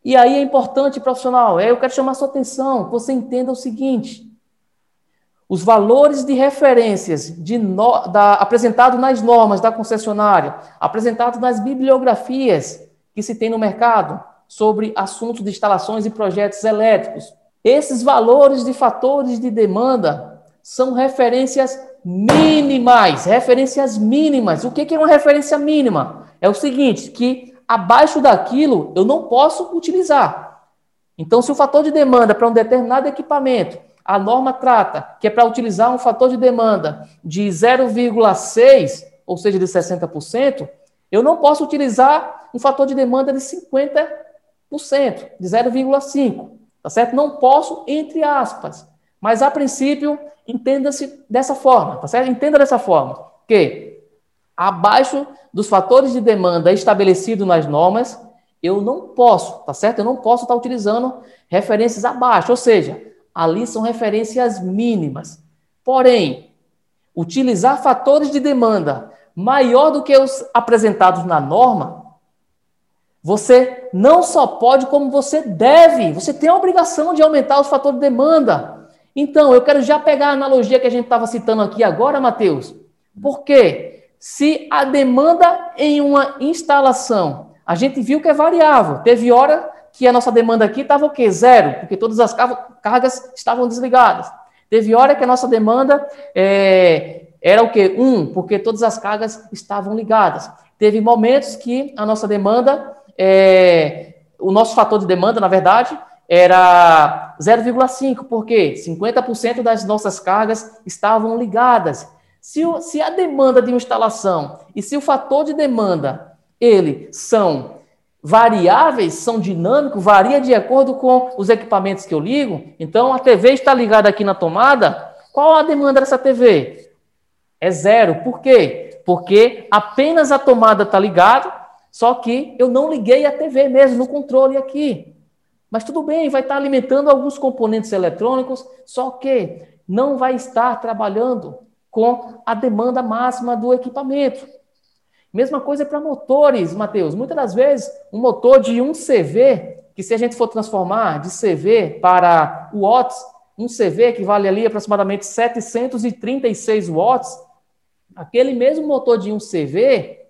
E aí é importante, profissional, é, eu quero chamar sua atenção, que você entenda o seguinte: os valores de referências de no, da, apresentados nas normas da concessionária, apresentados nas bibliografias que se tem no mercado sobre assuntos de instalações e projetos elétricos. Esses valores de fatores de demanda são referências mínimas, referências mínimas. O que é uma referência mínima? É o seguinte, que abaixo daquilo eu não posso utilizar. Então, se o fator de demanda para um determinado equipamento a norma trata que é para utilizar um fator de demanda de 0,6, ou seja, de 60%, eu não posso utilizar um fator de demanda de 50%, de 0,5%. Tá certo? Não posso, entre aspas. Mas, a princípio, entenda-se dessa forma, tá certo? Entenda dessa forma, que abaixo dos fatores de demanda estabelecidos nas normas, eu não posso, tá certo? Eu não posso estar utilizando referências abaixo, ou seja, ali são referências mínimas. Porém, utilizar fatores de demanda maior do que os apresentados na norma, você não só pode, como você deve. Você tem a obrigação de aumentar os fatores de demanda. Então, eu quero já pegar a analogia que a gente estava citando aqui agora, Matheus. Porque se a demanda em uma instalação, a gente viu que é variável. Teve hora que a nossa demanda aqui estava o quê? Zero, porque todas as cargas estavam desligadas. Teve hora que a nossa demanda é, era o quê? Um, porque todas as cargas estavam ligadas. Teve momentos que a nossa demanda, é, o nosso fator de demanda, na verdade, era 0,5, porque 50% das nossas cargas estavam ligadas. Se, o, se a demanda de uma instalação e se o fator de demanda, ele são variáveis, são dinâmicos, varia de acordo com os equipamentos que eu ligo. Então, a TV está ligada aqui na tomada. Qual a demanda dessa TV? É zero. Por quê? Porque apenas a tomada está ligada, só que eu não liguei a TV mesmo no controle aqui. Mas tudo bem, vai estar alimentando alguns componentes eletrônicos, só que não vai estar trabalhando com a demanda máxima do equipamento. Mesma coisa para motores, Matheus. Muitas das vezes, um motor de 1 CV, que se a gente for transformar de CV para watts, um CV que vale ali aproximadamente 736 watts, aquele mesmo motor de 1 CV,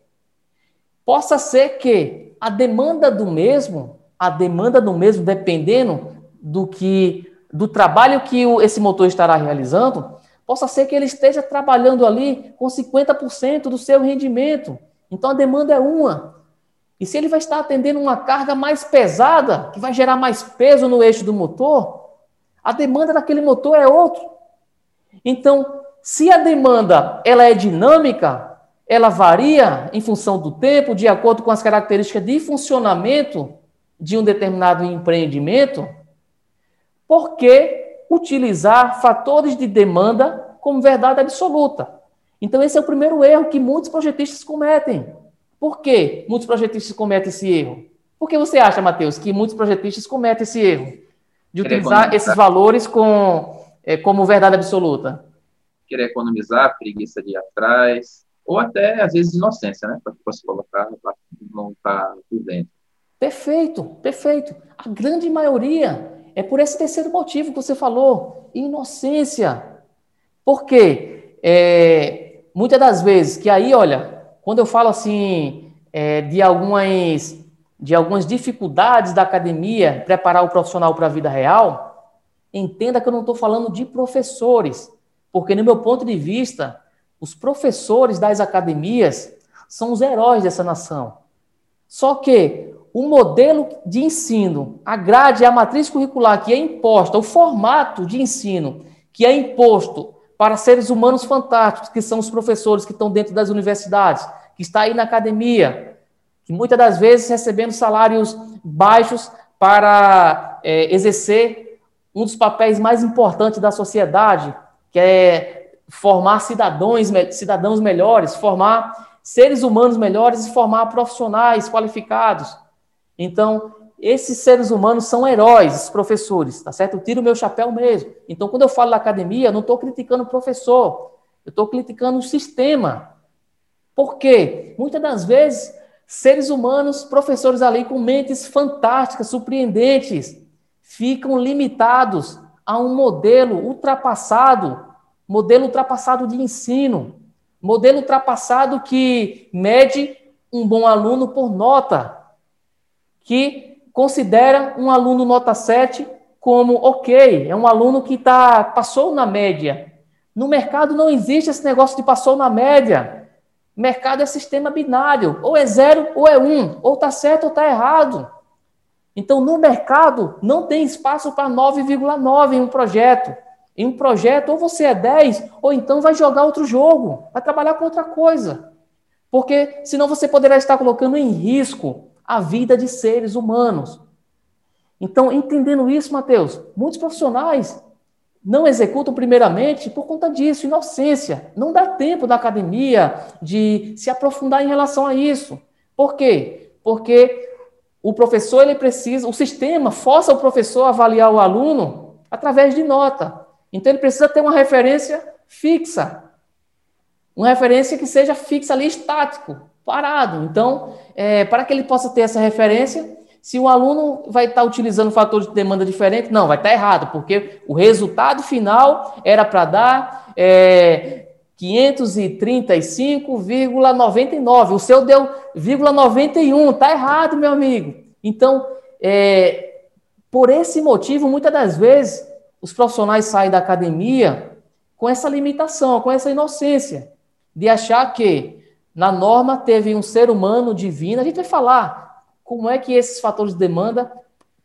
possa ser que a demanda do mesmo a demanda do mesmo, dependendo do que do trabalho que o, esse motor estará realizando, possa ser que ele esteja trabalhando ali com 50% do seu rendimento. Então a demanda é uma. E se ele vai estar atendendo uma carga mais pesada, que vai gerar mais peso no eixo do motor, a demanda daquele motor é outro. Então, se a demanda ela é dinâmica, ela varia em função do tempo, de acordo com as características de funcionamento de um determinado empreendimento, por que utilizar fatores de demanda como verdade absoluta? Então, esse é o primeiro erro que muitos projetistas cometem. Por que muitos projetistas cometem esse erro? Por que você acha, Matheus, que muitos projetistas cometem esse erro de utilizar esses valores com, é, como verdade absoluta? Querer economizar, preguiça de ir atrás, ou até, às vezes, inocência, né? Para você colocar, não estar tá por dentro. Perfeito, perfeito. A grande maioria é por esse terceiro motivo que você falou, inocência. Por quê? É, muitas das vezes, que aí, olha, quando eu falo assim é, de algumas de algumas dificuldades da academia preparar o profissional para a vida real, entenda que eu não estou falando de professores, porque no meu ponto de vista, os professores das academias são os heróis dessa nação. Só que o modelo de ensino, a grade, a matriz curricular que é imposta, o formato de ensino que é imposto para seres humanos fantásticos, que são os professores que estão dentro das universidades, que está aí na academia, que muitas das vezes recebendo salários baixos para é, exercer um dos papéis mais importantes da sociedade, que é formar cidadãos, cidadãos melhores, formar seres humanos melhores e formar profissionais qualificados. Então, esses seres humanos são heróis, esses professores, tá certo? Eu tiro o meu chapéu mesmo. Então, quando eu falo da academia, eu não estou criticando o professor, eu estou criticando o sistema. Por quê? Muitas das vezes, seres humanos, professores ali com mentes fantásticas, surpreendentes, ficam limitados a um modelo ultrapassado, modelo ultrapassado de ensino, modelo ultrapassado que mede um bom aluno por nota, que considera um aluno nota 7 como ok, é um aluno que tá, passou na média. No mercado não existe esse negócio de passou na média. Mercado é sistema binário, ou é zero ou é um, ou está certo ou está errado. Então, no mercado, não tem espaço para 9,9 em um projeto. Em um projeto, ou você é 10, ou então vai jogar outro jogo, vai trabalhar com outra coisa. Porque senão você poderá estar colocando em risco a vida de seres humanos. Então, entendendo isso, Mateus, muitos profissionais não executam primeiramente por conta disso, inocência. Não dá tempo da academia de se aprofundar em relação a isso. Por quê? Porque o professor ele precisa, o sistema força o professor a avaliar o aluno através de nota. Então ele precisa ter uma referência fixa. Uma referência que seja fixa ali, estático, parado. Então, é, para que ele possa ter essa referência, se o aluno vai estar utilizando um fator de demanda diferente, não, vai estar errado, porque o resultado final era para dar é, 535,99. O seu deu 0,91. Está errado, meu amigo. Então, é, por esse motivo, muitas das vezes, os profissionais saem da academia com essa limitação, com essa inocência, de achar que na norma teve um ser humano divino. A gente vai falar como é que esses fatores de demanda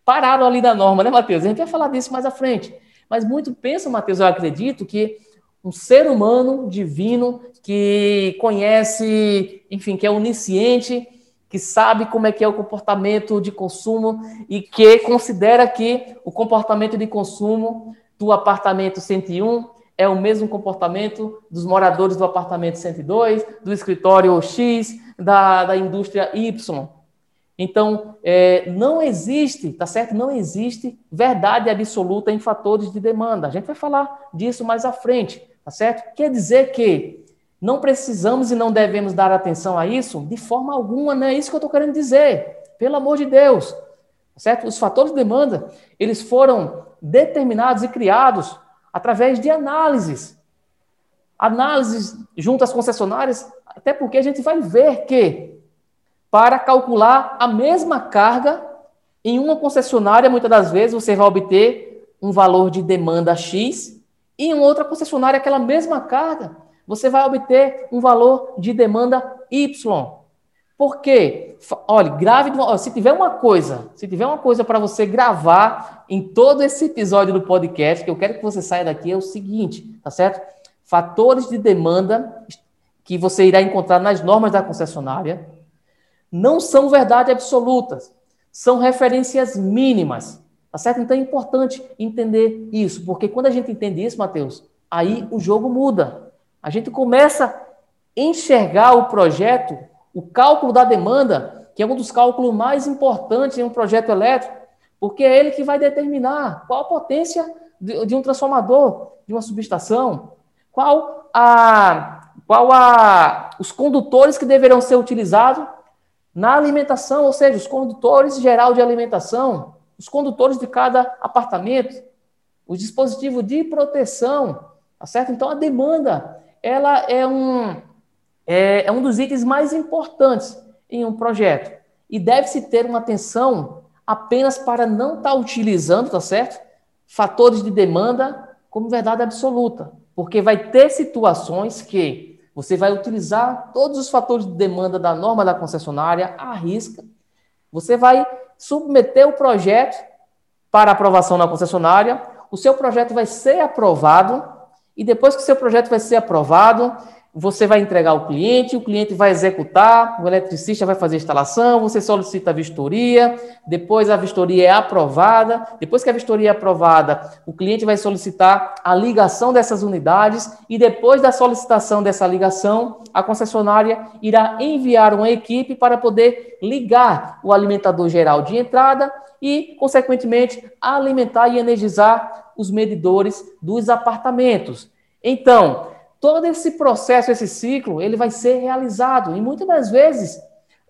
pararam ali da norma, né, Matheus? A gente vai falar disso mais à frente. Mas muito pensa, Matheus, eu acredito que um ser humano divino que conhece, enfim, que é onisciente, que sabe como é que é o comportamento de consumo e que considera que o comportamento de consumo do apartamento 101 é o mesmo comportamento dos moradores do apartamento 102, do escritório X, da, da indústria Y. Então, é, não existe, tá certo? Não existe verdade absoluta em fatores de demanda. A gente vai falar disso mais à frente, tá certo? Quer dizer que não precisamos e não devemos dar atenção a isso de forma alguma, não é isso que eu estou querendo dizer. Pelo amor de Deus, tá certo? Os fatores de demanda, eles foram determinados e criados através de análises. Análises junto às concessionárias, até porque a gente vai ver que para calcular a mesma carga em uma concessionária, muitas das vezes você vai obter um valor de demanda X e em outra concessionária aquela mesma carga, você vai obter um valor de demanda Y. Por quê? Olha, grave, se tiver uma coisa, se tiver uma coisa para você gravar em todo esse episódio do podcast, que eu quero que você saia daqui, é o seguinte, tá certo? Fatores de demanda que você irá encontrar nas normas da concessionária, não são verdade absolutas, são referências mínimas. Tá certo? Então é importante entender isso, porque quando a gente entende isso, Mateus, aí o jogo muda. A gente começa a enxergar o projeto, o cálculo da demanda, que é um dos cálculos mais importantes em um projeto elétrico, porque é ele que vai determinar qual a potência de, um transformador, de uma subestação, qual a, qual a, os condutores que deverão ser utilizados na alimentação, ou seja, os condutores geral de alimentação, os condutores de cada apartamento, o dispositivo de proteção, tá certo? Então a demanda, ela é um é, é um dos itens mais importantes em um projeto e deve-se ter uma atenção apenas para não estar tá utilizando, tá certo? Fatores de demanda como verdade absoluta, porque vai ter situações que você vai utilizar todos os fatores de demanda da norma da concessionária à risca. Você vai submeter o projeto para aprovação na concessionária. O seu projeto vai ser aprovado e depois que o seu projeto vai ser aprovado, você vai entregar ao cliente, o cliente vai executar, o eletricista vai fazer a instalação, você solicita a vistoria, depois a vistoria é aprovada, depois que a vistoria é aprovada, o cliente vai solicitar a ligação dessas unidades e depois da solicitação dessa ligação, a concessionária irá enviar uma equipe para poder ligar o alimentador geral de entrada e, consequentemente, alimentar e energizar os medidores dos apartamentos. Então, todo esse processo, esse ciclo, ele vai ser realizado. E muitas das vezes,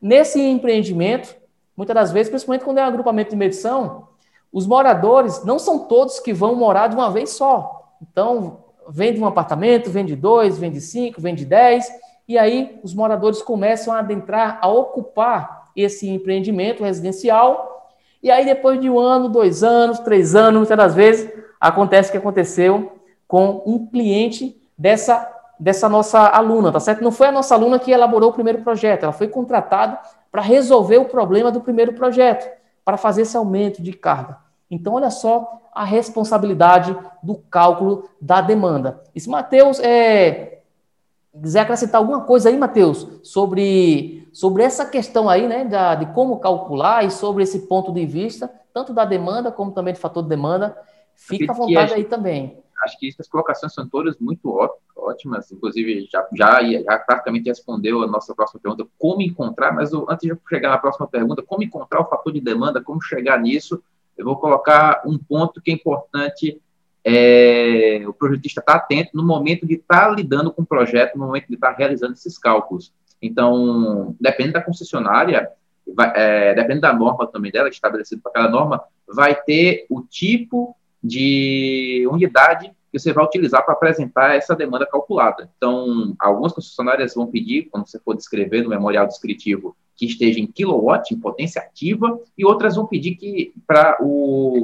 nesse empreendimento, muitas das vezes, principalmente quando é um agrupamento de medição, os moradores não são todos que vão morar de uma vez só. Então, vende um apartamento, vende dois, vende cinco, vende dez, e aí os moradores começam a adentrar, a ocupar esse empreendimento residencial, e aí depois de um ano, dois anos, três anos, muitas das vezes, acontece o que aconteceu com um cliente dessa, dessa nossa aluna, tá certo? Não foi a nossa aluna que elaborou o primeiro projeto, ela foi contratada para resolver o problema do primeiro projeto, para fazer esse aumento de carga. Então, olha só a responsabilidade do cálculo da demanda. Isso, Mateus, é, quiser acrescentar alguma coisa aí, Matheus, sobre, sobre essa questão aí, né, da, de como calcular e sobre esse ponto de vista, tanto da demanda como também do fator de demanda, fica à vontade aí também. Acho que essas colocações são todas muito ótimas, inclusive já, já, já praticamente respondeu a nossa próxima pergunta, como encontrar, mas eu, antes de chegar na próxima pergunta, como encontrar o fator de demanda, como chegar nisso, eu vou colocar um ponto que é importante é, o projetista está atento no momento de estar tá lidando com o projeto, no momento de estar tá realizando esses cálculos. Então, depende da concessionária, vai, é, depende da norma também dela, estabelecida para cada norma, vai ter o tipo de unidade que você vai utilizar para apresentar essa demanda calculada. Então, algumas concessionárias vão pedir, quando você for descrever no memorial descritivo, que esteja em kilowatt, em potência ativa, e outras vão pedir que, para o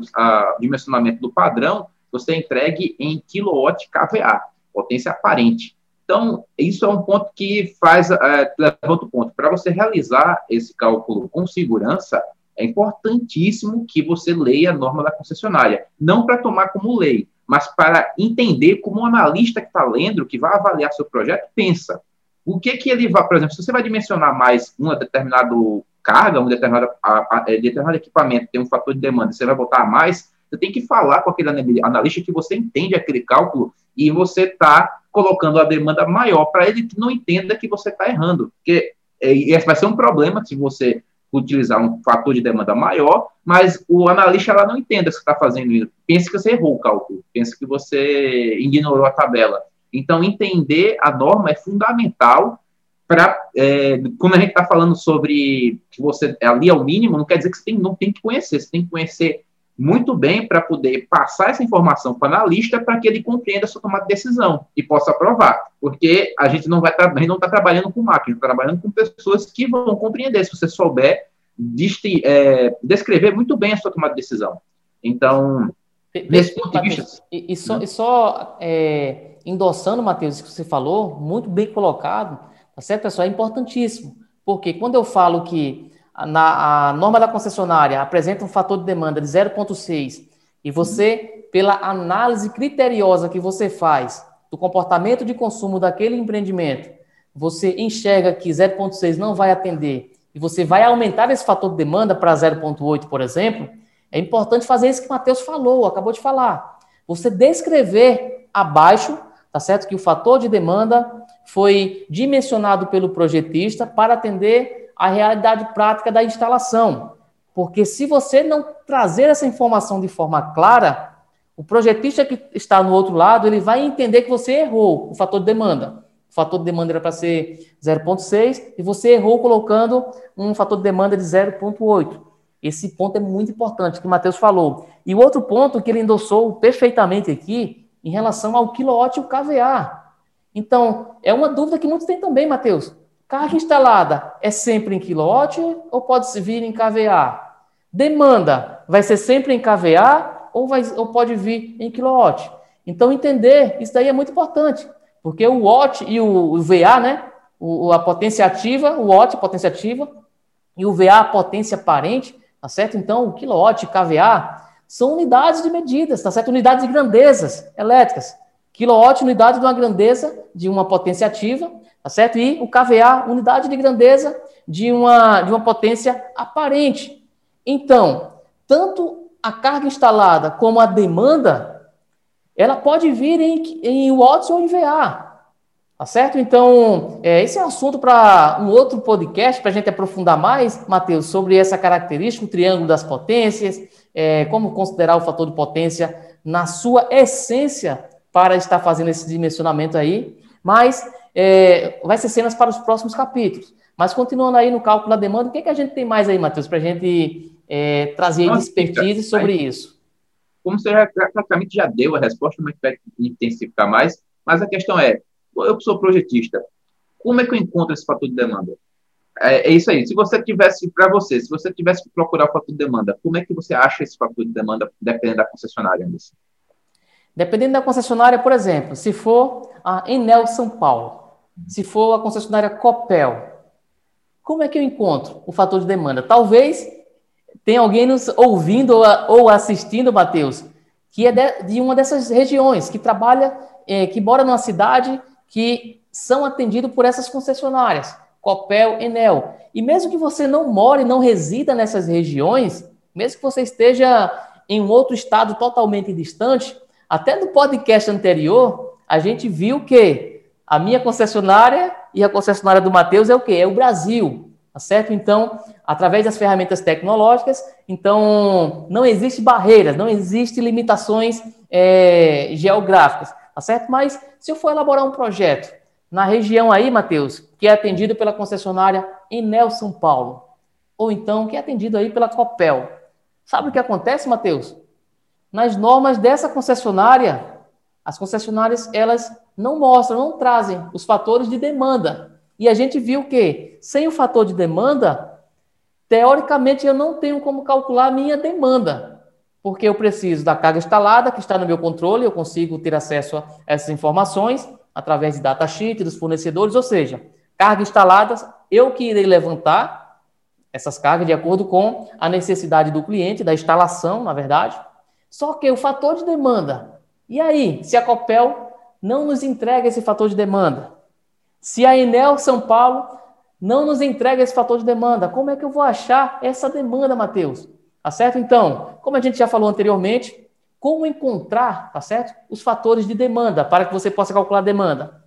dimensionamento do padrão, você entregue em kilowatt kVA, potência aparente. Então, isso é um ponto que faz, é, levanta o ponto. Para você realizar esse cálculo com segurança, é importantíssimo que você leia a norma da concessionária. Não para tomar como lei, mas para entender como o analista que está lendo, que vai avaliar seu projeto, pensa. O que que ele vai, por exemplo, se você vai dimensionar mais uma determinada carga, um determinado, a, a, é, determinado equipamento tem um fator de demanda, você vai botar mais, você tem que falar com aquele analista que você entende aquele cálculo e você está colocando a demanda maior para ele que não entenda que você está errando. Porque é, esse vai ser um problema se você utilizar um fator de demanda maior, mas o analista ela não entenda que você está fazendo. Pensa que você errou o cálculo, pensa que você ignorou a tabela. Então, entender a norma é fundamental para, é, quando a gente está falando sobre que você ali é o mínimo, não quer dizer que você tem, não tem que conhecer, você tem que conhecer muito bem para poder passar essa informação para o analista para que ele compreenda a sua tomada de decisão e possa aprovar. Porque a gente não vai a gente não está trabalhando com máquina, está trabalhando com pessoas que vão compreender, se você souber é, descrever muito bem a sua tomada de decisão. Então, nesse ponto de vista. E, e só, e só é, endossando, Matheus, que você falou, muito bem colocado, tá certo, pessoal? É importantíssimo. Porque quando eu falo que na, a norma da concessionária apresenta um fator de demanda de 0,6 e você, pela análise criteriosa que você faz do comportamento de consumo daquele empreendimento, você enxerga que 0,6 não vai atender e você vai aumentar esse fator de demanda para 0,8, por exemplo, é importante fazer isso que o Matheus falou, acabou de falar. Você descrever abaixo, tá certo? Que o fator de demanda foi dimensionado pelo projetista para atender a realidade prática da instalação. Porque se você não trazer essa informação de forma clara, o projetista que está no outro lado, ele vai entender que você errou o fator de demanda. O fator de demanda era para ser 0,6 e você errou colocando um fator de demanda de 0,8. Esse ponto é muito importante, que o Matheus falou. E o outro ponto que ele endossou perfeitamente aqui, em relação ao quilowatt e o KVA. Então, é uma dúvida que muitos têm também, Matheus. Carga instalada é sempre em quilowatt ou pode vir em kVA? Demanda vai ser sempre em kVA ou, vai, ou pode vir em quilowatt? Então, entender isso daí é muito importante, porque o watt e o, VA, né? O, a potência ativa, o watt, potência ativa, e o VA, a potência aparente, tá certo? Então, o e kVA são unidades de medidas, tá certo? Unidades de grandezas elétricas. Quilowatt, unidade de uma grandeza de uma potência ativa, Tá certo? E o KVA, unidade de grandeza de uma, de uma potência aparente. Então, tanto a carga instalada como a demanda, ela pode vir em, em watts ou em VA. Tá certo? Então, é, esse é um assunto para um outro podcast, para a gente aprofundar mais, Matheus, sobre essa característica, o triângulo das potências, é, como considerar o fator de potência na sua essência para estar fazendo esse dimensionamento aí. Mas é, vai ser cenas para os próximos capítulos. Mas continuando aí no cálculo da demanda, o que, é que a gente tem mais aí, Matheus, para a gente é, trazer Nossa, expertise sobre aí, isso? Como você já, praticamente já deu a resposta, mas vai intensificar mais, mas a questão é, eu sou projetista, como é que eu encontro esse fator de demanda? É, é isso aí. Se você tivesse, para você, se você tivesse que procurar o fator de demanda, como é que você acha esse fator de demanda, dependendo da concessionária, Anderson? Dependendo da concessionária, por exemplo, se for a Enel São Paulo, se for a concessionária Copel, como é que eu encontro o fator de demanda? Talvez tenha alguém nos ouvindo ou assistindo, Matheus, que é de, uma dessas regiões, que trabalha, é, que mora numa cidade que são atendidos por essas concessionárias, Copel, Enel. E mesmo que você não more, não resida nessas regiões, mesmo que você esteja em um outro estado totalmente distante, até no podcast anterior, a gente viu que a minha concessionária e a concessionária do Matheus é o quê? É o Brasil, tá certo? Então, através das ferramentas tecnológicas, então não existe barreiras, não existe limitações é, geográficas, tá certo? Mas se eu for elaborar um projeto na região aí, Matheus, que é atendido pela concessionária Enel São Paulo, ou então que é atendido aí pela Copel, sabe o que acontece, Matheus? Nas normas dessa concessionária, as concessionárias elas não mostram, não trazem os fatores de demanda. E a gente viu que sem o fator de demanda, teoricamente eu não tenho como calcular a minha demanda, porque eu preciso da carga instalada que está no meu controle, eu consigo ter acesso a essas informações através de datasheet dos fornecedores, ou seja, carga instalada, eu que irei levantar essas cargas de acordo com a necessidade do cliente, da instalação, na verdade. Só que o fator de demanda, e aí, se a Copel não nos entrega esse fator de demanda? Se a Enel São Paulo não nos entrega esse fator de demanda, como é que eu vou achar essa demanda, Matheus? Tá certo? Então, como a gente já falou anteriormente, como encontrar, tá certo? Os fatores de demanda para que você possa calcular a demanda.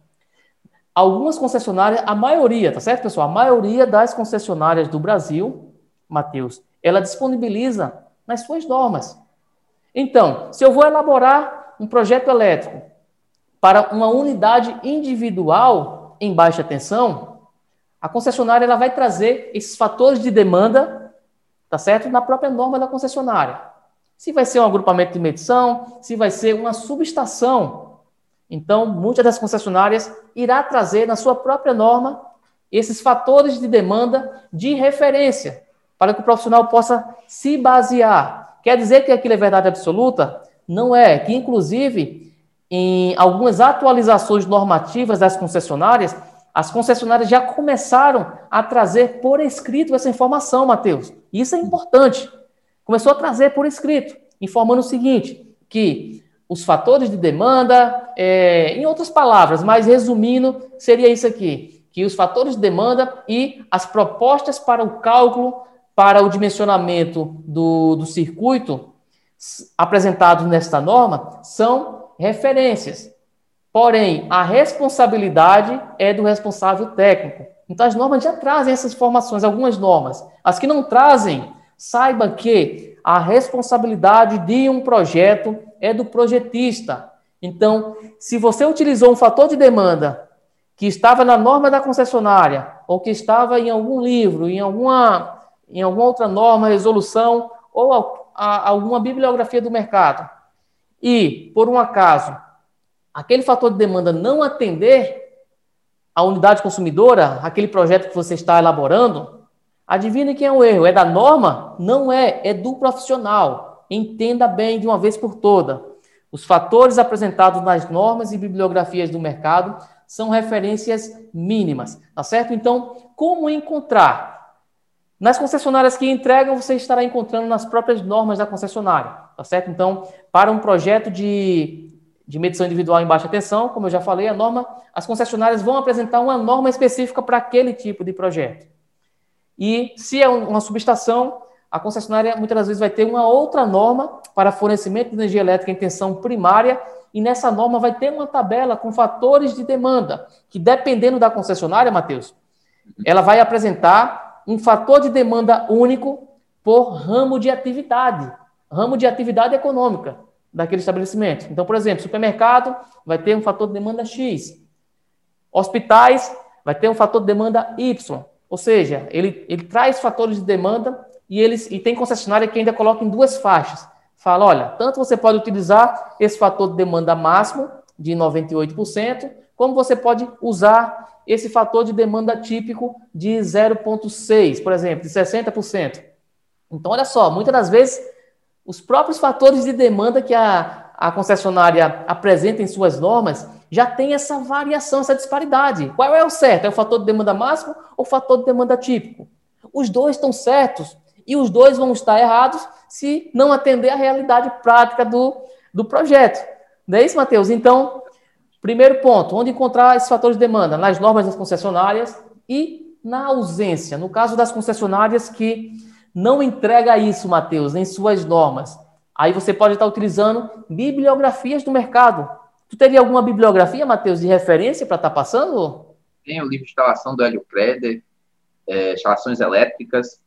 Algumas concessionárias, a maioria, tá certo, pessoal? A maioria das concessionárias do Brasil, Matheus, ela disponibiliza nas suas normas. Então, se eu vou elaborar um projeto elétrico para uma unidade individual em baixa tensão, a concessionária ela vai trazer esses fatores de demanda, tá certo? Na própria norma da concessionária. Se vai ser um agrupamento de medição, se vai ser uma subestação. Então, muitas das concessionárias irá trazer na sua própria norma esses fatores de demanda de referência para que o profissional possa se basear. Quer dizer que aquilo é verdade absoluta? Não é. Que, inclusive, em algumas atualizações normativas das concessionárias, as concessionárias já começaram a trazer por escrito essa informação, Matheus. Isso é importante começou a trazer por escrito, informando o seguinte, que os fatores de demanda, é, em outras palavras, mas resumindo, seria isso aqui, que os fatores de demanda e as propostas para o cálculo, para o dimensionamento do, do circuito apresentados nesta norma são referências. Porém, a responsabilidade é do responsável técnico. Então, as normas já trazem essas informações, algumas normas. As que não trazem, Saiba que a responsabilidade de um projeto é do projetista. Então, se você utilizou um fator de demanda que estava na norma da concessionária, ou que estava em algum livro, em alguma, em alguma outra norma, resolução, ou a, a, alguma bibliografia do mercado, e, por um acaso, aquele fator de demanda não atender a unidade consumidora, aquele projeto que você está elaborando, Adivinha quem é o erro? É da norma? Não é, é do profissional. Entenda bem de uma vez por toda. Os fatores apresentados nas normas e bibliografias do mercado são referências mínimas, tá certo? Então, como encontrar? Nas concessionárias que entregam, você estará encontrando nas próprias normas da concessionária, tá certo? Então, para um projeto de, de medição individual em baixa tensão, como eu já falei, a norma, as concessionárias vão apresentar uma norma específica para aquele tipo de projeto. E se é uma subestação, a concessionária muitas das vezes vai ter uma outra norma para fornecimento de energia elétrica em tensão primária, e nessa norma vai ter uma tabela com fatores de demanda, que dependendo da concessionária, Matheus, ela vai apresentar um fator de demanda único por ramo de atividade, ramo de atividade econômica daquele estabelecimento. Então, por exemplo, supermercado vai ter um fator de demanda X, hospitais vai ter um fator de demanda Y, ou seja, ele, ele traz fatores de demanda e, eles, e tem concessionária que ainda coloca em duas faixas. Fala, olha, tanto você pode utilizar esse fator de demanda máximo, de 98%, como você pode usar esse fator de demanda típico de 0,6%, por exemplo, de 60%. Então, olha só, muitas das vezes, os próprios fatores de demanda que a, a concessionária apresenta em suas normas, já tem essa variação, essa disparidade. Qual é o certo? É o fator de demanda máximo ou o fator de demanda típico? Os dois estão certos e os dois vão estar errados se não atender à realidade prática do, do projeto. Não é isso, Matheus? Então, Primeiro ponto, onde encontrar esses fatores de demanda? Nas normas das concessionárias e na ausência. No caso das concessionárias que não entrega isso, Matheus, em suas normas. Aí você pode estar utilizando bibliografias do mercado. Tu teria alguma bibliografia, Matheus, de referência para estar passando? Tem o livro de instalação do Hélio Creder, é, instalações elétricas.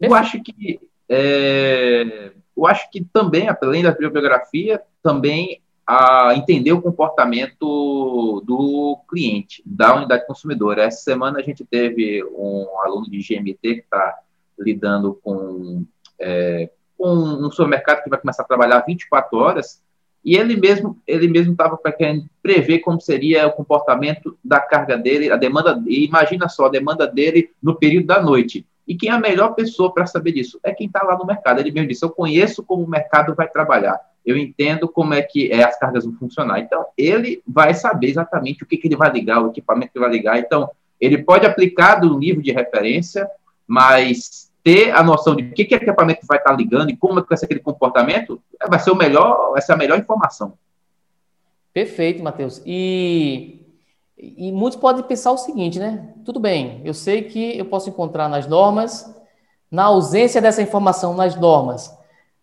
Eu acho que é, eu acho que também, além da bibliografia, também a entender o comportamento do cliente, da unidade consumidora. Essa semana a gente teve um aluno de GMT que está lidando com, é, com um supermercado que vai começar a trabalhar 24 horas e ele mesmo ele mesmo estava querendo prever como seria o comportamento da carga dele, a demanda, e imagina só, a demanda dele no período da noite. E quem é a melhor pessoa para saber disso? É quem está lá no mercado. Ele mesmo disse: Eu conheço como o mercado vai trabalhar, eu entendo como é que é, as cargas vão funcionar. Então, ele vai saber exatamente o que, que ele vai ligar, o equipamento que vai ligar. Então, ele pode aplicar do livro de referência, mas ter a noção de que, que equipamento vai estar ligando e como é que vai ser aquele comportamento, vai ser o melhor, vai ser a melhor informação. Perfeito, Matheus. E, e muitos podem pensar o seguinte, né? Tudo bem, eu sei que eu posso encontrar nas normas, na ausência dessa informação nas normas,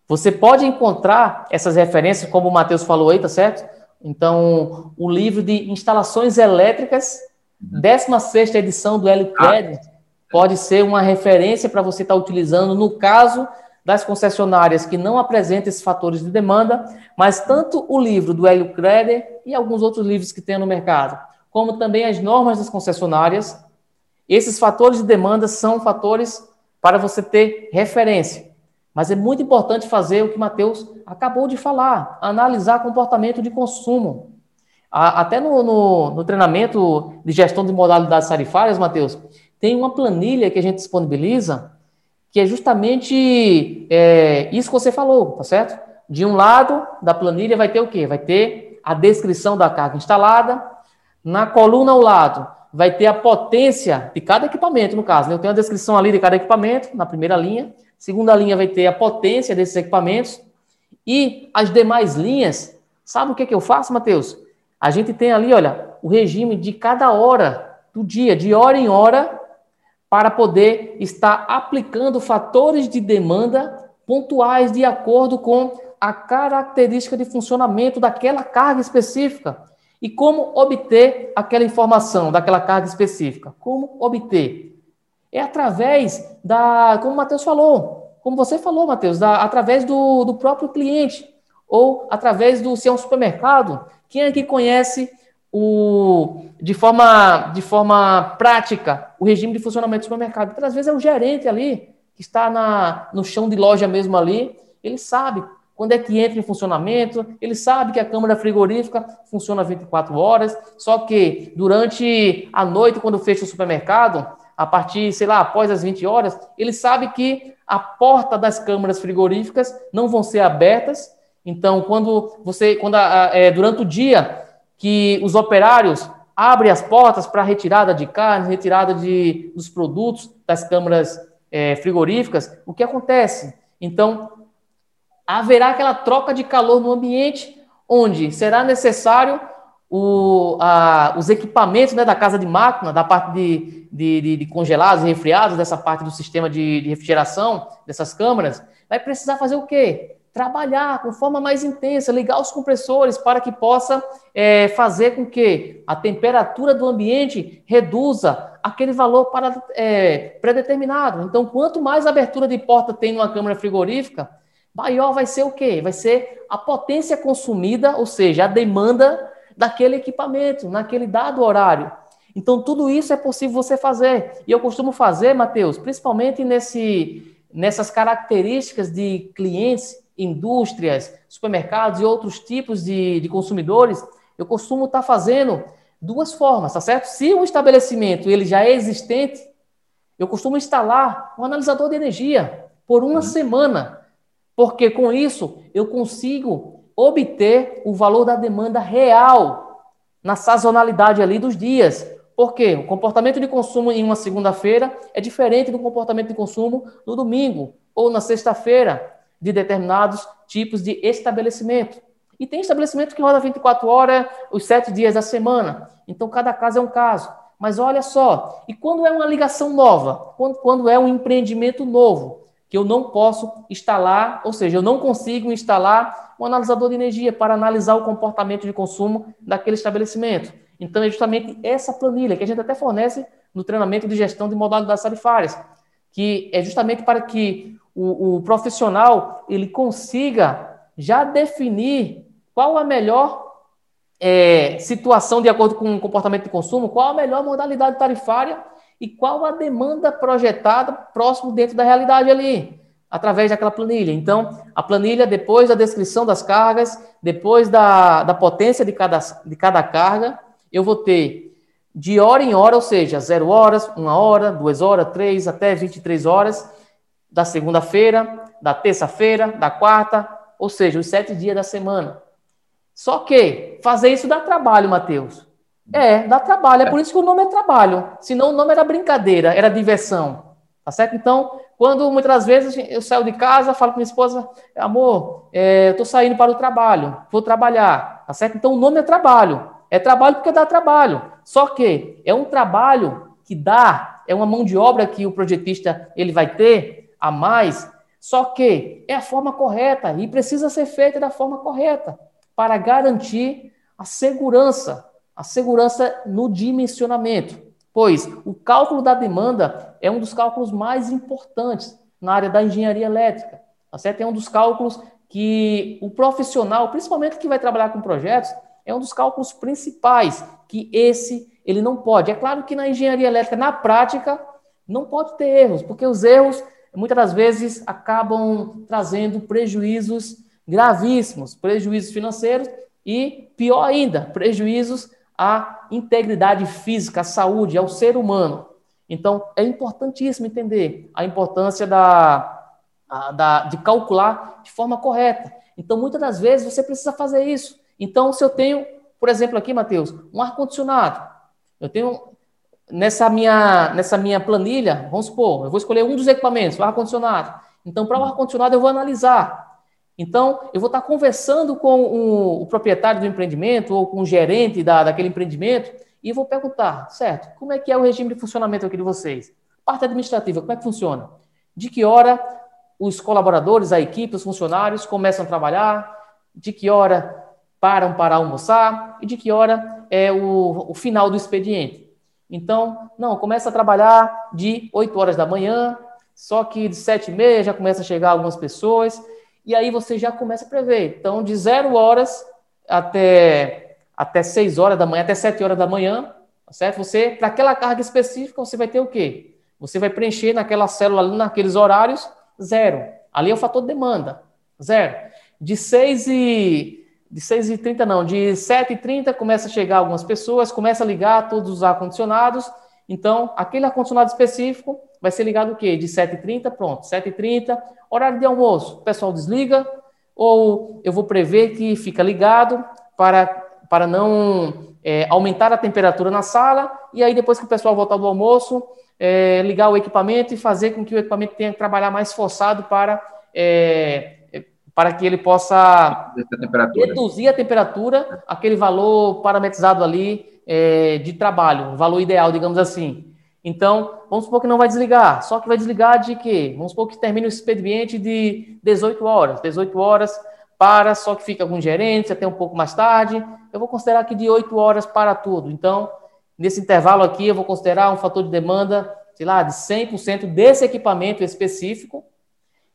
você pode encontrar essas referências, como o Matheus falou aí, tá certo? Então, o livro de instalações elétricas, 16 uhum. edição do Hélio Credit, ah pode ser uma referência para você estar tá utilizando no caso das concessionárias que não apresentam esses fatores de demanda, mas tanto o livro do Hélio Creder e alguns outros livros que tem no mercado, como também as normas das concessionárias, esses fatores de demanda são fatores para você ter referência. Mas é muito importante fazer o que Matheus acabou de falar, analisar comportamento de consumo. Até no, no, no treinamento de gestão de modalidades tarifárias, Matheus, tem uma planilha que a gente disponibiliza que é justamente é, isso que você falou, tá certo? De um lado da planilha vai ter o quê? Vai ter a descrição da carga instalada. Na coluna ao lado vai ter a potência de cada equipamento, no caso. Né? Eu tenho a descrição ali de cada equipamento, na primeira linha. Segunda linha vai ter a potência desses equipamentos. E as demais linhas, sabe o que, que eu faço, Matheus? A gente tem ali, olha, o regime de cada hora do dia, de hora em hora, para poder estar aplicando fatores de demanda pontuais de acordo com a característica de funcionamento daquela carga específica. E como obter aquela informação daquela carga específica? Como obter? É através da, como o Matheus falou, como você falou, Matheus, da, através do, do próprio cliente, ou através do, se é um supermercado, quem é que conhece o, de, forma, de forma prática o regime de funcionamento do supermercado. Porque às vezes é o gerente ali, que está na, no chão de loja mesmo ali, ele sabe quando é que entra em funcionamento, ele sabe que a câmara frigorífica funciona 24 horas, só que durante a noite, quando fecha o supermercado, a partir, sei lá, após as 20 horas, ele sabe que a porta das câmaras frigoríficas não vão ser abertas. Então, quando você, quando a, a, é, durante o dia que os operários abrem as portas para retirada de carne, retirada de, dos produtos das câmaras é, frigoríficas, o que acontece? Então, haverá aquela troca de calor no ambiente, onde será necessário o, a, os equipamentos né, da casa de máquina, da parte de, de, de, de congelados e resfriados, dessa parte do sistema de, de refrigeração dessas câmaras, vai precisar fazer o quê? trabalhar com forma mais intensa, ligar os compressores para que possa é, fazer com que a temperatura do ambiente reduza aquele valor para é, pré-determinado. Então, quanto mais abertura de porta tem numa câmara frigorífica, maior vai ser o quê? Vai ser a potência consumida, ou seja, a demanda daquele equipamento, naquele dado horário. Então, tudo isso é possível você fazer. E eu costumo fazer, Matheus, principalmente nesse, nessas características de clientes indústrias, supermercados e outros tipos de, de consumidores, eu costumo estar tá fazendo duas formas, tá certo? Se o estabelecimento ele já é existente, eu costumo instalar um analisador de energia por uma uhum. semana, porque com isso eu consigo obter o valor da demanda real na sazonalidade ali dos dias. Porque o comportamento de consumo em uma segunda-feira é diferente do comportamento de consumo no domingo ou na sexta-feira de determinados tipos de estabelecimento. E tem estabelecimento que roda 24 horas, os sete dias da semana. Então, cada caso é um caso. Mas olha só, e quando é uma ligação nova? Quando, quando é um empreendimento novo, que eu não posso instalar, ou seja, eu não consigo instalar um analisador de energia para analisar o comportamento de consumo daquele estabelecimento. Então, é justamente essa planilha que a gente até fornece no treinamento de gestão de modalidades tarifárias, que é justamente para que o, o profissional ele consiga já definir qual a melhor é, situação de acordo com o comportamento de consumo, qual a melhor modalidade tarifária e qual a demanda projetada próximo dentro da realidade ali, através daquela planilha. Então, a planilha, depois da descrição das cargas, depois da, da potência de cada, de cada carga, eu vou ter de hora em hora, ou seja, zero horas, uma hora, duas horas, três, até 23 horas, da segunda-feira, da terça-feira, da quarta, ou seja, os sete dias da semana. Só que fazer isso dá trabalho, Mateus. É, dá trabalho. É por isso que o nome é trabalho. Senão o nome era brincadeira, era diversão. Tá certo? Então, quando muitas vezes eu saio de casa, falo com minha esposa, amor, é, eu estou saindo para o trabalho, vou trabalhar. Tá certo? Então o nome é trabalho. É trabalho porque dá trabalho. Só que é um trabalho que dá, é uma mão de obra que o projetista ele vai ter a mais. Só que é a forma correta e precisa ser feita da forma correta para garantir a segurança, a segurança no dimensionamento, pois o cálculo da demanda é um dos cálculos mais importantes na área da engenharia elétrica, tá certo? É um dos cálculos que o profissional, principalmente que vai trabalhar com projetos, é um dos cálculos principais que esse ele não pode. É claro que na engenharia elétrica, na prática, não pode ter erros, porque os erros muitas das vezes acabam trazendo prejuízos gravíssimos prejuízos financeiros e, pior ainda, prejuízos à integridade física, à saúde, ao ser humano. Então, é importantíssimo entender a importância da, da, de calcular de forma correta. Então, muitas das vezes, você precisa fazer isso. Então, se eu tenho, por exemplo, aqui, Matheus, um ar-condicionado, eu tenho nessa minha, nessa minha planilha, vamos supor, eu vou escolher um dos equipamentos, o ar-condicionado. Então, para o ar-condicionado, eu vou analisar então, eu vou estar conversando com o, o proprietário do empreendimento ou com o gerente da, daquele empreendimento e vou perguntar, certo, como é que é o regime de funcionamento aqui de vocês? Parte administrativa, como é que funciona? De que hora os colaboradores, a equipe, os funcionários começam a trabalhar? De que hora param para almoçar? E de que hora é o, o final do expediente? Então, não, começa a trabalhar de 8 horas da manhã, só que de 7 e meia já começa a chegar algumas pessoas, e aí você já começa a prever. Então, de zero horas até, até 6 horas da manhã, até 7 horas da manhã, tá certo? Você, para aquela carga específica, você vai ter o quê? Você vai preencher naquela célula ali, naqueles horários, zero. Ali é o fator de demanda, zero. De 6 e de 6 e 30 não, de 7 e 30 começa a chegar algumas pessoas, começa a ligar todos os ar-condicionados, então aquele ar-condicionado específico vai ser ligado o quê? De 7h30, pronto, 7h30, horário de almoço, o pessoal desliga, ou eu vou prever que fica ligado para, para não é, aumentar a temperatura na sala, e aí depois que o pessoal voltar do almoço, é, ligar o equipamento e fazer com que o equipamento tenha que trabalhar mais forçado para, é, para que ele possa a reduzir a temperatura, aquele valor parametrizado ali é, de trabalho, o valor ideal, digamos assim. Então, vamos supor que não vai desligar, só que vai desligar de quê? Vamos supor que termine o expediente de 18 horas. 18 horas para, só que fica com gerente, até um pouco mais tarde. Eu vou considerar aqui de 8 horas para tudo. Então, nesse intervalo aqui, eu vou considerar um fator de demanda, sei lá, de 100% desse equipamento específico.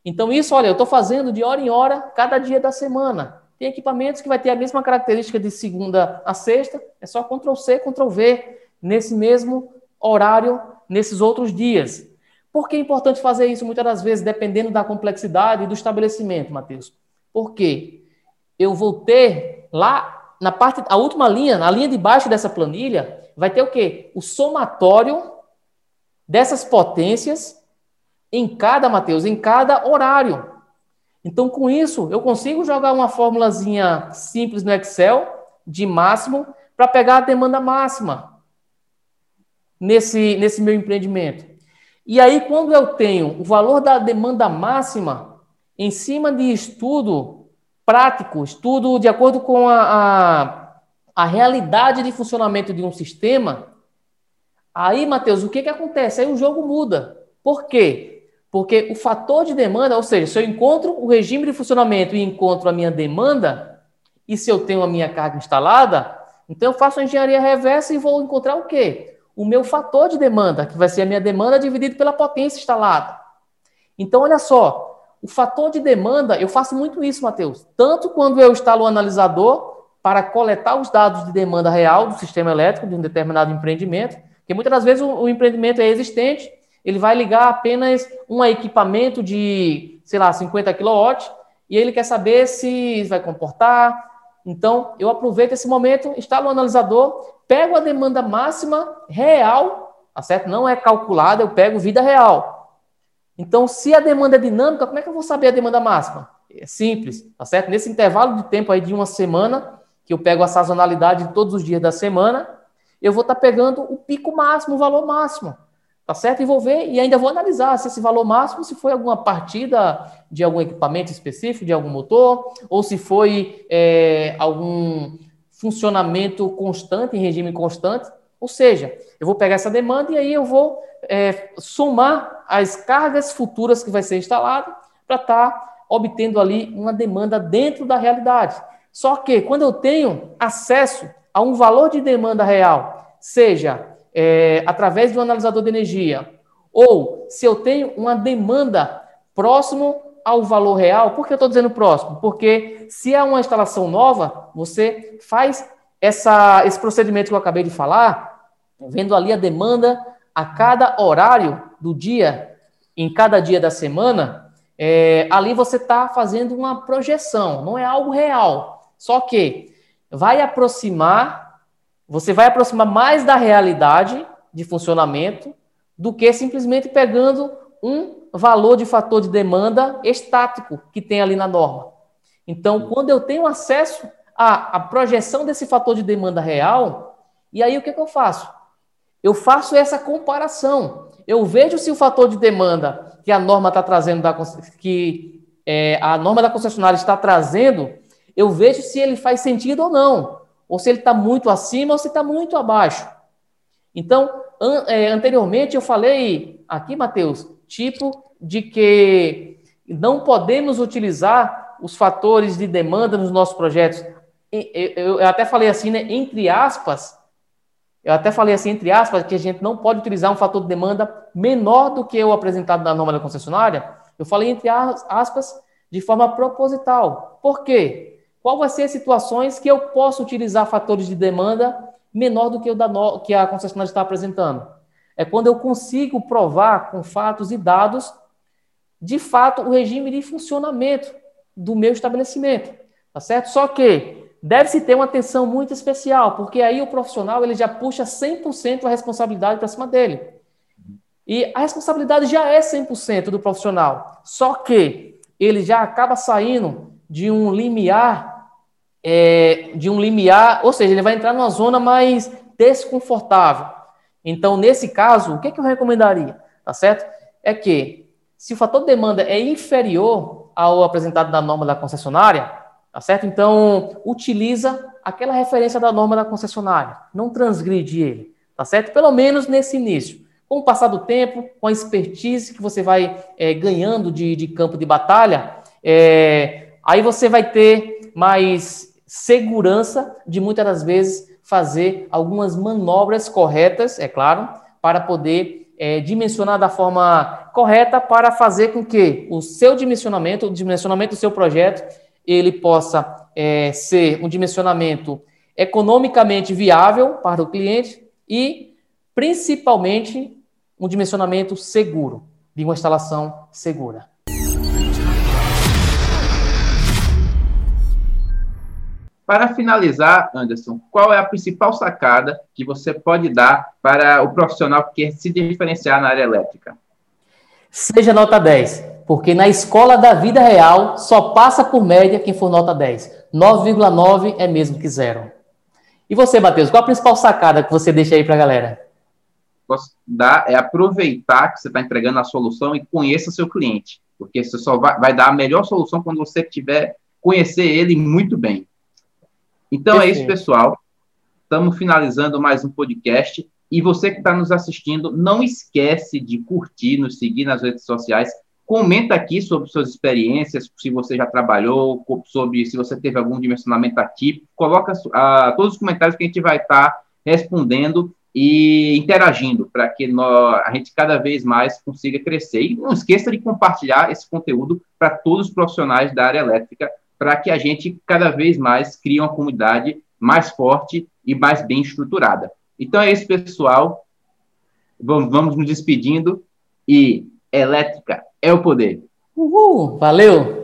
Então, isso, olha, eu estou fazendo de hora em hora, cada dia da semana. Tem equipamentos que vai ter a mesma característica de segunda a sexta, é só Ctrl C, Ctrl V nesse mesmo horário nesses outros dias. Por que é importante fazer isso muitas das vezes, dependendo da complexidade do estabelecimento, Matheus? Porque eu vou ter lá na parte, a última linha, na linha de baixo dessa planilha, vai ter o quê? O somatório dessas potências em cada, Mateus, em cada horário. Então, com isso, eu consigo jogar uma formulazinha simples no Excel de máximo para pegar a demanda máxima nesse, nesse meu empreendimento. E aí, quando eu tenho o valor da demanda máxima em cima de estudo prático, estudo de acordo com a, a, a realidade de funcionamento de um sistema, aí, Matheus, o que, que acontece? Aí o jogo muda. Por quê? Porque o fator de demanda, ou seja, se eu encontro o regime de funcionamento e encontro a minha demanda, e se eu tenho a minha carga instalada, então eu faço a engenharia reversa e vou encontrar o quê? O meu fator de demanda, que vai ser a minha demanda dividido pela potência instalada. Então, olha só, o fator de demanda, eu faço muito isso, Matheus. Tanto quando eu instalo o analisador para coletar os dados de demanda real do sistema elétrico de um determinado empreendimento, porque muitas das vezes o, o empreendimento é existente, ele vai ligar apenas um equipamento de, sei lá, 50 kW, e ele quer saber se vai comportar. Então, eu aproveito esse momento, instalo o analisador, pego a demanda máxima real, tá certo? Não é calculada, eu pego vida real então, se a demanda é dinâmica, como é que eu vou saber a demanda máxima? É simples, tá certo? Nesse intervalo de tempo aí de uma semana, que eu pego a sazonalidade de todos os dias da semana, eu vou estar tá pegando o pico máximo, o valor máximo, tá certo? E vou ver e ainda vou analisar se esse valor máximo, se foi alguma partida de algum equipamento específico, de algum motor, ou se foi é, algum funcionamento constante, em regime constante. Ou seja, eu vou pegar essa demanda e aí eu vou é, somar as cargas futuras que vai ser instalado para estar tá obtendo ali uma demanda dentro da realidade. Só que quando eu tenho acesso a um valor de demanda real, seja é, através do analisador de energia, ou se eu tenho uma demanda próximo ao valor real, por que eu estou dizendo próximo? Porque se é uma instalação nova, você faz essa, esse procedimento que eu acabei de falar, vendo ali a demanda a cada horário do dia, em cada dia da semana, é, ali você está fazendo uma projeção, não é algo real. Só que vai aproximar, você vai aproximar mais da realidade de funcionamento do que simplesmente pegando um valor de fator de demanda estático que tem ali na norma. Então, quando eu tenho acesso à, à projeção desse fator de demanda real, e aí o que, que eu faço? Eu faço essa comparação. Eu vejo se o fator de demanda que a norma está trazendo, da, que é, a norma da concessionária está trazendo, eu vejo se ele faz sentido ou não. Ou se ele está muito acima ou se está muito abaixo. Então, an, é, anteriormente eu falei aqui, Matheus, tipo de que não podemos utilizar os fatores de demanda nos nossos projetos. Eu, até falei assim, né, entre aspas, eu até falei assim, entre aspas, que a gente não pode utilizar um fator de demanda menor do que o apresentado na norma da concessionária. Eu falei entre aspas de forma proposital. Por quê? Qual vai ser as situações que eu posso utilizar fatores de demanda menor do que o da no... que a concessionária está apresentando? É quando eu consigo provar com fatos e dados, de fato, o regime de funcionamento do meu estabelecimento. Tá certo? Só que deve-se ter uma atenção muito especial, porque aí o profissional ele já puxa 100% a responsabilidade para cima dele. E a responsabilidade já é 100% do profissional, só que ele já acaba saindo de um limiar, é, de um limiar, ou seja, ele vai entrar numa zona mais desconfortável. Então, nesse caso, o que, que eu recomendaria? Tá certo? É que, se o fator de demanda é inferior ao apresentado na norma da concessionária, Tá certo? Então, utiliza aquela referência da norma da concessionária, não transgride ele, tá certo? Pelo menos nesse início. Com o passar do tempo, com a expertise que você vai é, ganhando de, de, campo de batalha, é, aí você vai ter mais segurança de muitas das vezes fazer algumas manobras corretas, é claro, para poder é, dimensionar da forma correta para fazer com que o seu dimensionamento, o dimensionamento do seu projeto, ele possa é, ser um dimensionamento economicamente viável para o cliente e, principalmente, um dimensionamento seguro, de uma instalação segura. Para finalizar, Anderson, qual é a principal sacada que você pode dar para o profissional que quer se diferenciar na área elétrica? Seja nota 10. Porque na escola da vida real só passa por média quem for nota 10. 9,9 é mesmo que zero. E você, Matheus, qual a principal sacada que você deixa aí para a galera? Posso dar é aproveitar que você está entregando a solução e conheça seu cliente. Porque você só vai, vai dar a melhor solução quando você estiver conhecer ele muito bem. Então Perfeito. é isso, pessoal. Estamos finalizando mais um podcast. E você que está nos assistindo, não esquece de curtir, nos seguir nas redes sociais. Comenta aqui sobre suas experiências, se você já trabalhou, sobre se você teve algum dimensionamento atípico. Coloca uh, todos os comentários que a gente vai estar tá respondendo e interagindo para que nós, a gente cada vez mais consiga crescer. E não esqueça de compartilhar esse conteúdo para todos os profissionais da área elétrica, para que a gente cada vez mais crie uma comunidade mais forte e mais bem estruturada. Então é isso, pessoal. Vamos nos despedindo e elétrica é o poder. Uhul, valeu!